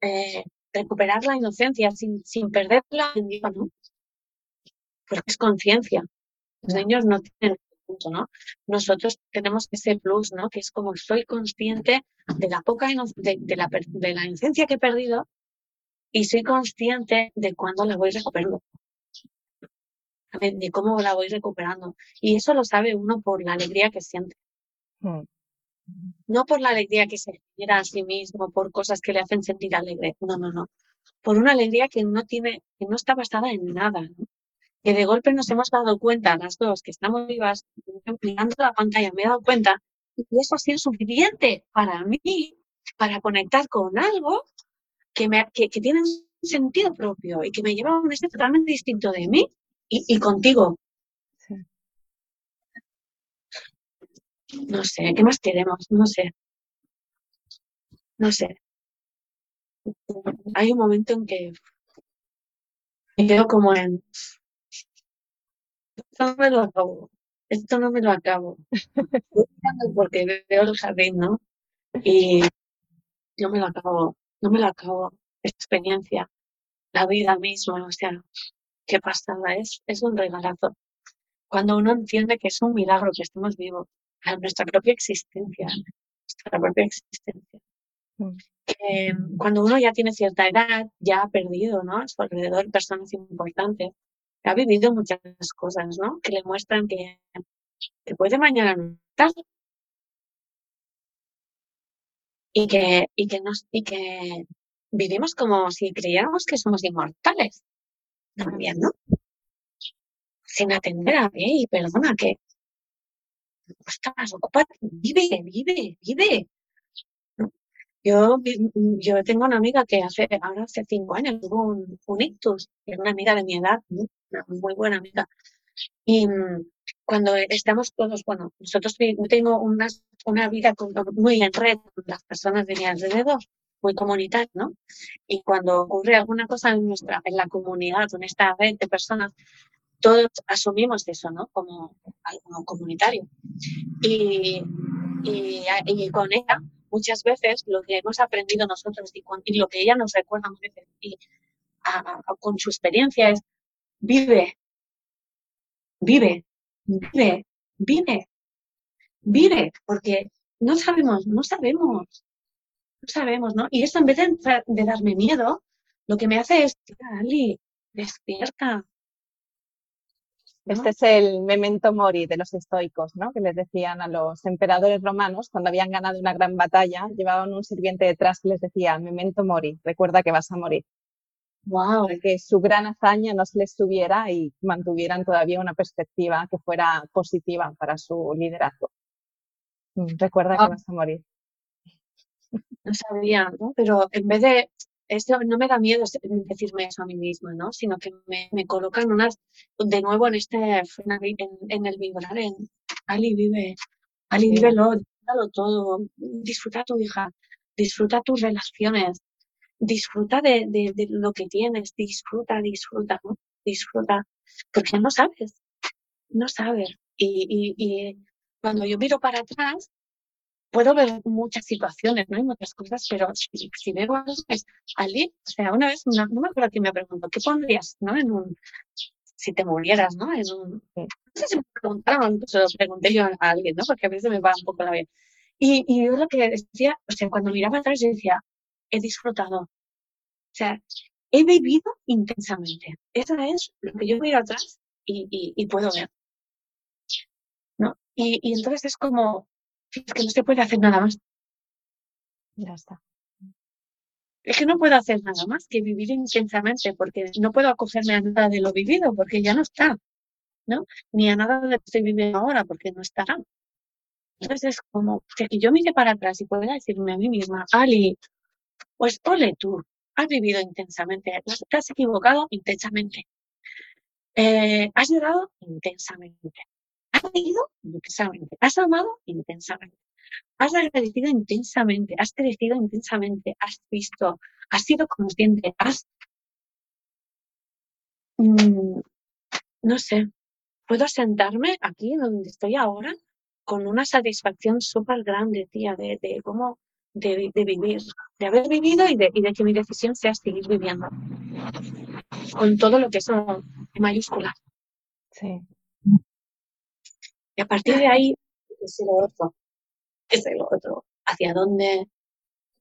eh, recuperar la inocencia sin, sin perderla, ¿no? Porque es conciencia. Los niños no tienen ¿no? Nosotros tenemos ese plus, ¿no? Que es como soy consciente de la poca de, de, la, de la inocencia que he perdido y soy consciente de cuándo la voy recuperando. De cómo la voy recuperando. Y eso lo sabe uno por la alegría que siente. Hmm. No por la alegría que se genera a sí mismo, por cosas que le hacen sentir alegre. No, no, no. Por una alegría que no tiene, que no está basada en nada. ¿no? Que de golpe nos hemos dado cuenta, las dos, que estamos vivas, mirando la pantalla, me he dado cuenta, y eso ha sido suficiente para mí, para conectar con algo que, me, que, tiene un sentido propio y que me lleva a un estado totalmente distinto de mí y, contigo. No sé, ¿qué más queremos? No sé. No sé. Hay un momento en que me quedo como en no me lo acabo, esto no me lo acabo. porque veo el jardín, ¿no? Y yo me lo acabo, no me lo acabo, experiencia, la vida misma, o sea, qué pasada, es, es un regalazo. Cuando uno entiende que es un milagro que estemos vivos, a nuestra propia existencia, nuestra propia existencia. Mm. Que cuando uno ya tiene cierta edad, ya ha perdido, ¿no? A su alrededor personas importantes, ha vivido muchas cosas, ¿no? Que le muestran que, puede mañana no estar. Y que, y que nos, y que vivimos como si creyéramos que somos inmortales. También, ¿no? Sin atender a, y perdona, que estás ocupada, vive, vive, vive. Yo, yo tengo una amiga que hace, ahora hace cinco años tuvo un, un ictus, es una amiga de mi edad, una muy buena amiga. Y mm, cuando estamos todos, bueno, nosotros tengo una, una vida muy en red con las personas de mi alrededor, muy comunitaria, ¿no? Y cuando ocurre alguna cosa en nuestra, en la comunidad, en esta red de personas, todos asumimos eso, ¿no? Como algo comunitario. Y, y, y con ella muchas veces lo que hemos aprendido nosotros y, lo que ella nos recuerda muchas veces y con su experiencia es vive, vive, vive, vive, vive, porque no sabemos, no sabemos, no sabemos, ¿no? Y eso en vez de, de darme miedo, lo que me hace es, Ali, despierta, este es el memento mori de los estoicos, ¿no? Que les decían a los emperadores romanos cuando habían ganado una gran batalla, llevaban un sirviente detrás que les decía, memento mori, recuerda que vas a morir. Wow. Para que su gran hazaña no se les tuviera y mantuvieran todavía una perspectiva que fuera positiva para su liderazgo. Recuerda que vas a morir. No sabía, ¿no? Pero en vez de eso no me da miedo decirme eso a mí misma, ¿no? Sino que me, me colocan unas, de nuevo en este, en, el vibrar, en Ali vive, Ali vive lo, todo, disfruta a tu hija, disfruta tus relaciones, disfruta de, de, lo que tienes, disfruta, disfruta, ¿no? disfruta, porque no sabes, no sabes. Y, y, cuando yo miro para atrás, puedo ver muchas situaciones, ¿no? hay muchas cosas, pero si, si veo es Ali, o sea, una vez, no, me acuerdo quién me preguntó, ¿qué pondrías, no? En un, si te murieras, ¿no? En un, no sé si me preguntaron, se lo pregunté yo a alguien, ¿no? Porque a veces me va un poco la vida. Y, y yo lo que decía, o sea, cuando miraba atrás, yo decía, he disfrutado. O sea, he vivido intensamente. Eso es lo que yo miro atrás y, y, y puedo ver. ¿No? Y, y entonces es como, es que no se puede hacer nada más. Ya está. Es que no puedo hacer nada más que vivir intensamente, porque no puedo acogerme a nada de lo vivido, porque ya no está, ¿no? Ni a nada de lo que estoy viviendo ahora, porque no estará. Entonces es como que yo mire para atrás y pueda decirme a mí misma, Ali, pues ole tú, has vivido intensamente, te has equivocado intensamente, eh, has llorado intensamente, has reído intensamente, has amado intensamente, has agradecido intensamente, has crecido intensamente, has visto, has sido consciente, has... Mm, no sé, puedo sentarme aquí donde estoy ahora con una satisfacción súper grande, tía, de cómo, de, de, vivir, de haber vivido y de, y de que mi decisión sea seguir viviendo. Con todo lo que eso en mayúscula. Sí. Y a partir de ahí, es lo otro. Es lo otro. ¿Hacia dónde?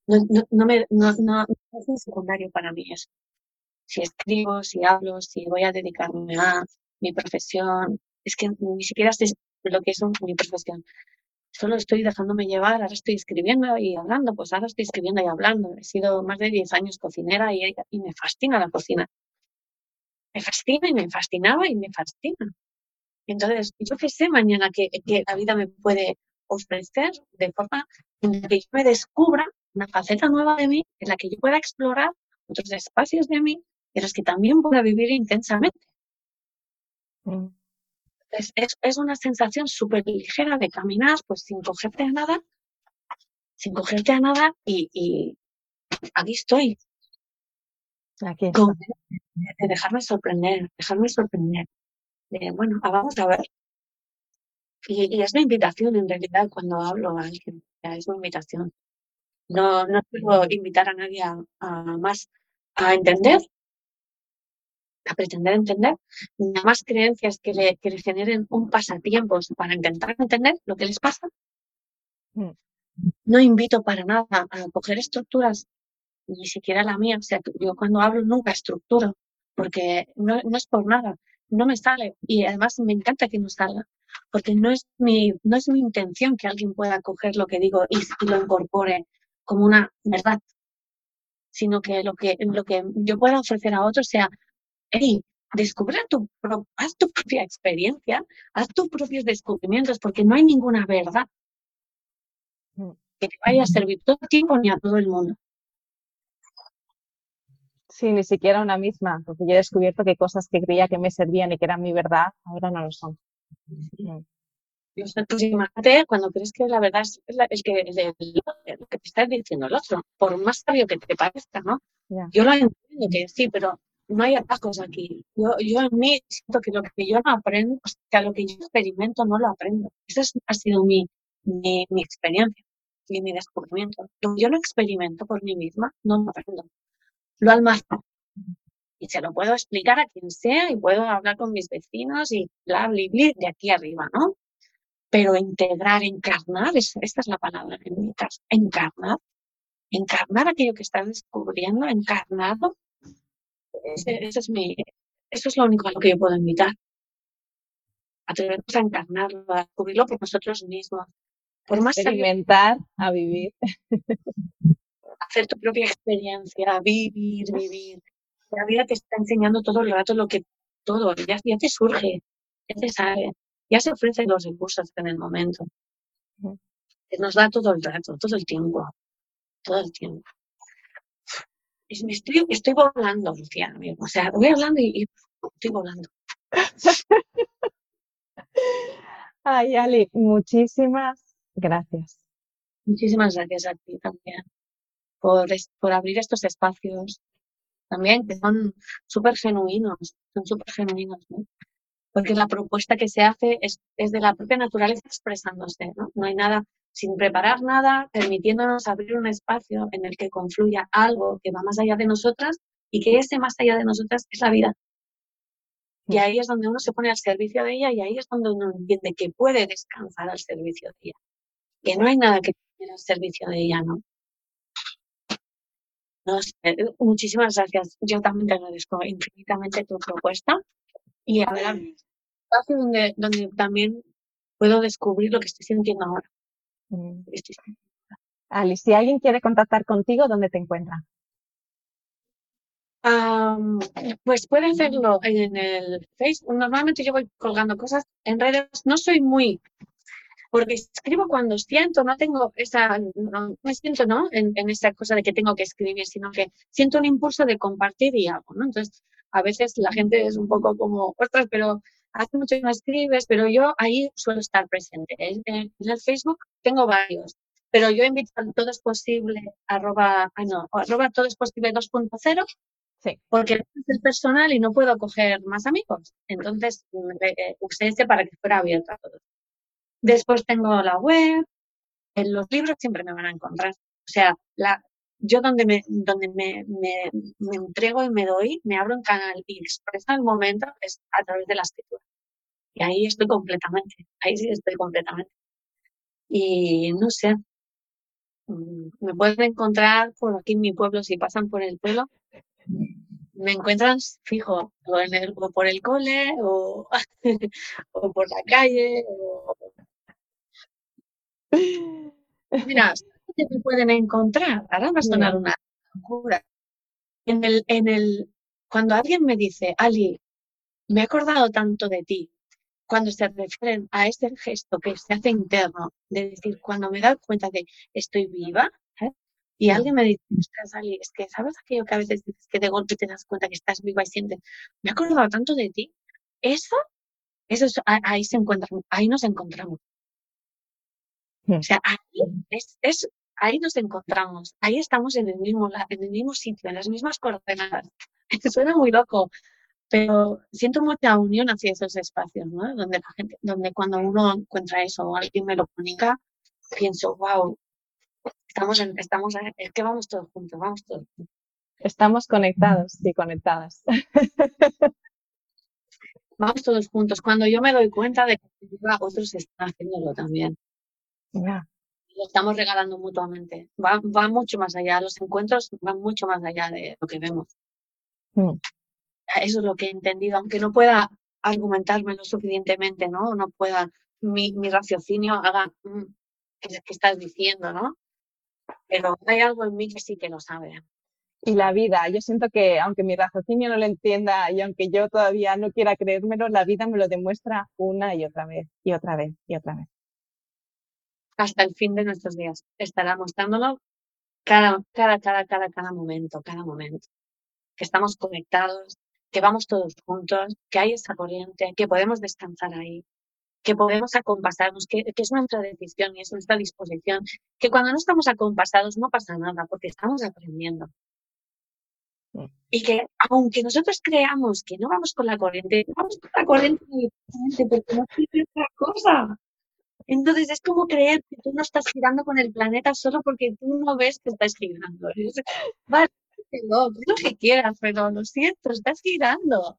No, no, no, me, no, no, es un secundario para mí eso. Si escribo, si hablo, si voy a dedicarme a mi profesión, es que ni siquiera sé lo que es mi profesión. Solo estoy dejándome llevar, ahora estoy escribiendo y hablando, pues ahora estoy escribiendo y hablando. He sido más de 10 años cocinera y, me fascina la cocina. Me fascina y me fascinaba y me fascina. Entonces, yo qué sé mañana que, que la vida me puede ofrecer de forma en la que yo me descubra una faceta nueva de mí, en la que yo pueda explorar otros espacios de mí, en los que también pueda vivir intensamente. Mm. Es, es, una sensación súper ligera de caminar, pues sin cogerte a nada, sin cogerte a nada y, y aquí estoy. Aquí de dejarme sorprender, dejarme sorprender. bueno, ah, vamos a ver. Y, y, es mi invitación en realidad cuando hablo a alguien, es mi invitación. No, no puedo invitar a nadie a, a más a entender, a pretender entender, nada más creencias que le, que le generen un pasatiempo para intentar entender lo que les pasa. Mm. No invito para nada a coger estructuras, ni siquiera la mía. O sea, yo cuando hablo nunca estructuro, porque no, no es por nada, no me sale. Y además me encanta que no salga, porque no es mi, no es mi intención que alguien pueda coger lo que digo y, y lo incorpore como una verdad, sino que lo que, lo que yo pueda ofrecer a otros sea hey, descubre tu, haz tu propia experiencia, haz tus propios descubrimientos, porque no hay ninguna verdad que te vaya a servir todo el tiempo ni a todo el mundo. Sí, ni siquiera una misma, porque yo he descubierto que cosas que creía que me servían y que eran mi verdad, ahora no lo son. Mm. Pues imagínate cuando crees que la verdad es el, que, que te está diciendo el otro, por más sabio que te parezca, ¿no? Yo lo entiendo que sí, pero no hay atajos aquí. Yo, yo en mí siento que lo que yo no aprendo, o sea, lo que yo experimento no lo aprendo. Esa ha sido mi, mi, mi experiencia y mi descubrimiento. Lo que yo no experimento por mí misma, no lo aprendo. Lo almaceno. Y se lo puedo explicar a quien sea y puedo hablar con mis vecinos y bla, bla, bla, de aquí arriba, ¿no? Pero integrar, encarnar, esta es la palabra en mi caso, encarnar, encarnar aquello que estás descubriendo, encarnarlo, ese, es mi, eso es lo único a lo que yo puedo invitar. Atrevernos a encarnarlo, a descubrirlo por nosotros mismos. Por más Experimentar, a vivir. Hacer tu propia experiencia, vivir, vivir. La vida te está enseñando todo el rato lo que, todo, ya, ya te surge, ya te sale, ya se ofrecen los recursos en el momento. Nos da todo el rato, todo el tiempo, todo el tiempo estoy, estoy volando, Lucía. O sea, voy hablando y, estoy volando. Ay, Ali, muchísimas gracias. Muchísimas gracias a ti también. por, por abrir estos espacios también, que son súper genuinos, son súper genuinos, ¿no? Porque la propuesta que se hace es, es de la propia naturaleza expresándose, ¿no? No hay nada, sin preparar nada, permitiéndonos abrir un espacio en el que confluya algo que va más allá de nosotras y que ese más allá de nosotras es la vida. Y ahí es donde uno se pone al servicio de ella y ahí es donde uno entiende que puede descansar al servicio de ella. Que no hay nada que tener al servicio de ella, ¿no? No sé, muchísimas gracias. Yo también te agradezco infinitamente tu propuesta y ver, un espacio donde, donde también puedo descubrir lo que estoy sintiendo ahora. Mm. Alice, si alguien quiere contactar contigo, ¿dónde te encuentra? pues puede hacerlo en el Facebook. Normalmente yo voy colgando cosas en redes. No soy muy, porque escribo cuando siento, no tengo esa, no me siento, ¿no? En, esa cosa de que tengo que escribir, sino que siento un impulso de compartir y algo, ¿no? Entonces, a veces la gente es un poco como, ostras, pero hace mucho que no escribes, pero yo ahí suelo estar presente. En, el Facebook tengo varios, pero yo invito a todo es posible, arroba, ah, no, arroba todo es posible 2.0 Sí. Porque es el personal y no puedo coger más amigos. Entonces eh, usé ese para que fuera abierto a todos. Después tengo la web. En los libros siempre me van a encontrar. O sea, la, yo donde me, donde me, me, me, entrego y me doy, me abro un canal y expreso el momento es a través de la escritura. Y ahí estoy completamente. Ahí sí estoy completamente. Y no sé. Mm, me pueden encontrar por aquí en mi pueblo si pasan por el pueblo me encuentran fijo, o, en el, o por el cole, o, o por la calle. O... Mira, ¿qué me pueden encontrar? Ahora va a sonar una locura. En el, en el, cuando alguien me dice, Ali, me he acordado tanto de ti, cuando se refieren a ese gesto que se hace interno, de decir, cuando me da cuenta de estoy viva, y alguien me dice, Ali, es que sabes aquello que a veces dices que de golpe te das cuenta que estás viva y sientes, me he acordado tanto de ti. Eso, eso ahí se encuentra, ahí nos encontramos. Hmm. O sea, ahí es, es, ahí nos encontramos, ahí estamos en el mismo, en el mismo sitio, en las mismas coordenadas. Suena muy loco, pero siento mucha unión hacia esos espacios, ¿no? Donde la gente, donde cuando uno encuentra eso o alguien me lo comunica, pienso, wow, Estamos, en, estamos, es que vamos todos juntos, vamos todos juntos. Estamos conectados, sí, conectadas. vamos todos juntos. Cuando yo me doy cuenta de que otros están haciéndolo también. Lo estamos regalando mutuamente. Va, va, mucho más allá. Los encuentros van mucho más allá de lo que vemos. Mm. Eso es lo que he entendido, aunque no pueda argumentármelo suficientemente, ¿no? No pueda, mi, mi raciocinio haga, mm, ¿qué, ¿qué, estás diciendo, no? pero hay algo en mí que sí que lo sabe. Y la vida, yo siento que aunque mi raciocinio no lo entienda y aunque yo todavía no quiera creérmelo, la vida me lo demuestra una y otra vez, y otra vez, y otra vez. Hasta el fin de nuestros días estará mostrándolo cada, cada, cada, cada, cada momento, cada momento. Que estamos conectados, que vamos todos juntos, que hay esa corriente, que podemos descansar ahí, que podemos acompasarnos, que, que, es nuestra decisión y es nuestra disposición, que cuando no estamos acompasados no pasa nada porque estamos aprendiendo. Mm. Y que aunque nosotros creamos que no vamos con la corriente, vamos con la corriente porque no sirve otra cosa. Entonces es como creer que tú no estás girando con el planeta solo porque tú no ves que estás girando. Vale, no, lo que quieras, pero lo siento, estás girando.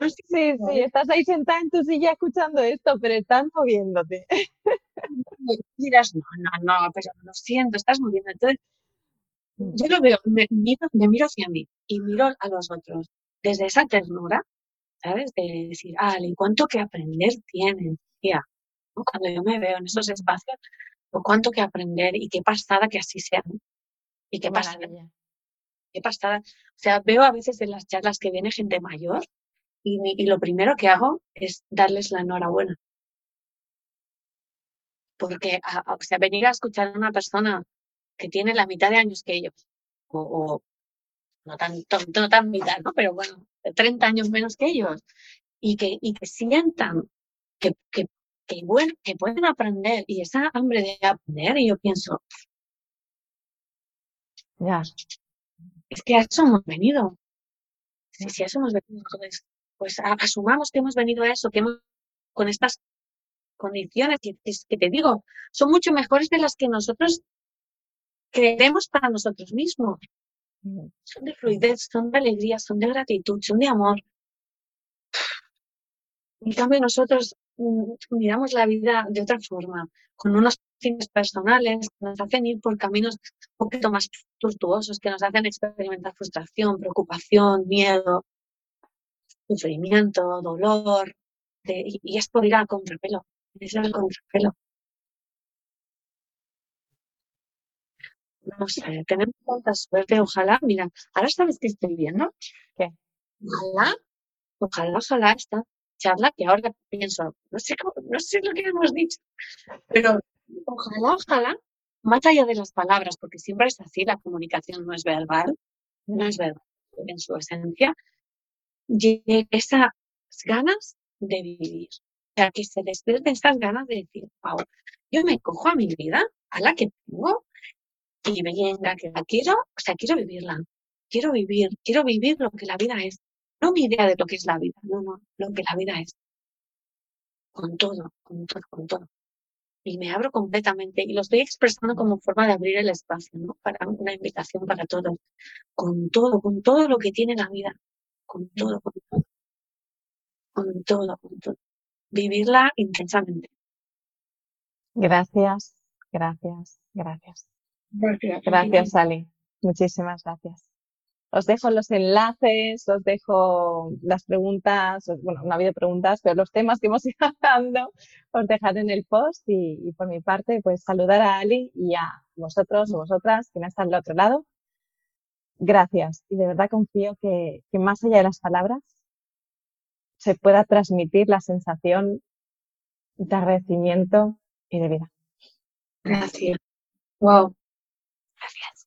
Sí, sí, estás ahí sentada en tu silla escuchando esto, pero estás moviéndote. Dirás, no, no, no, pero lo siento, estás moviendo. Entonces, yo lo veo, me miro, me miro hacia mí y miro a los otros desde esa ternura, ¿sabes? De decir, ah, cuánto que aprender tienen, tía. Cuando yo me veo en esos espacios, cuánto que aprender y qué pasada que así sean. Y qué pasada. Qué pasada. O sea, veo a veces en las charlas que viene gente mayor y, lo primero que hago es darles la enhorabuena. Porque, o sea, venir a escuchar a una persona que tiene la mitad de años que ellos, o, no, tan, no tan mitad, ¿no? Pero bueno, 30 años menos que ellos, y que, y que sientan que, que, que, bueno, que pueden aprender y esa hambre de aprender, y yo pienso, Ya. Es que a eso hemos venido. Si, si a eso hemos venido, pues, pues asumamos que hemos venido a eso, que hemos con estas condiciones que, que, te digo, son mucho mejores de las que nosotros creemos para nosotros mismos. Mm. Son de fluidez, son de alegría, son de gratitud, son de amor. En cambio, nosotros miramos la vida de otra forma, con unos fines personales que nos hacen ir por caminos un poquito más tortuosos, que nos hacen experimentar frustración, preocupación, miedo, sufrimiento, dolor, y, es por ir al contrapelo, es el contrapelo. No sé, tenemos tanta suerte, ojalá, mira, ahora sabes que estoy viendo, ¿Qué? ojalá, ojalá, ojalá esta charla que ahora pienso, no sé, no sé lo que hemos dicho, pero ojalá, ojalá, más allá de las palabras, porque siempre es así, la comunicación no es verbal, no es verbal en su esencia, esas ganas de vivir. O sea, que se despierten estas ganas de decir, wow, yo me cojo a mi vida, a la que tengo, y venga, que la quiero, o sea, quiero vivirla. Quiero vivir, quiero vivir lo que la vida es. No mi idea de lo que es la vida, no, no, lo que la vida es. Con todo, con todo, con todo. Y me abro completamente y lo estoy expresando como forma de abrir el espacio, ¿no? Para una invitación para todos. Con todo, con todo lo que tiene la vida. Con todo, con todo con todo, con todo. Vivirla intensamente. Gracias, gracias, gracias. Gracias, gracias Ali. Muchísimas gracias. Os dejo los enlaces, os dejo las preguntas, bueno, no ha habido preguntas, pero los temas que hemos ido hablando os dejaré en el post y, por mi parte, pues saludar a Ali y a vosotros o vosotras que no están al otro lado. Gracias y de verdad confío que, que más allá de las palabras, se pueda transmitir la sensación de agradecimiento y de vida. Gracias. Wow. Gracias.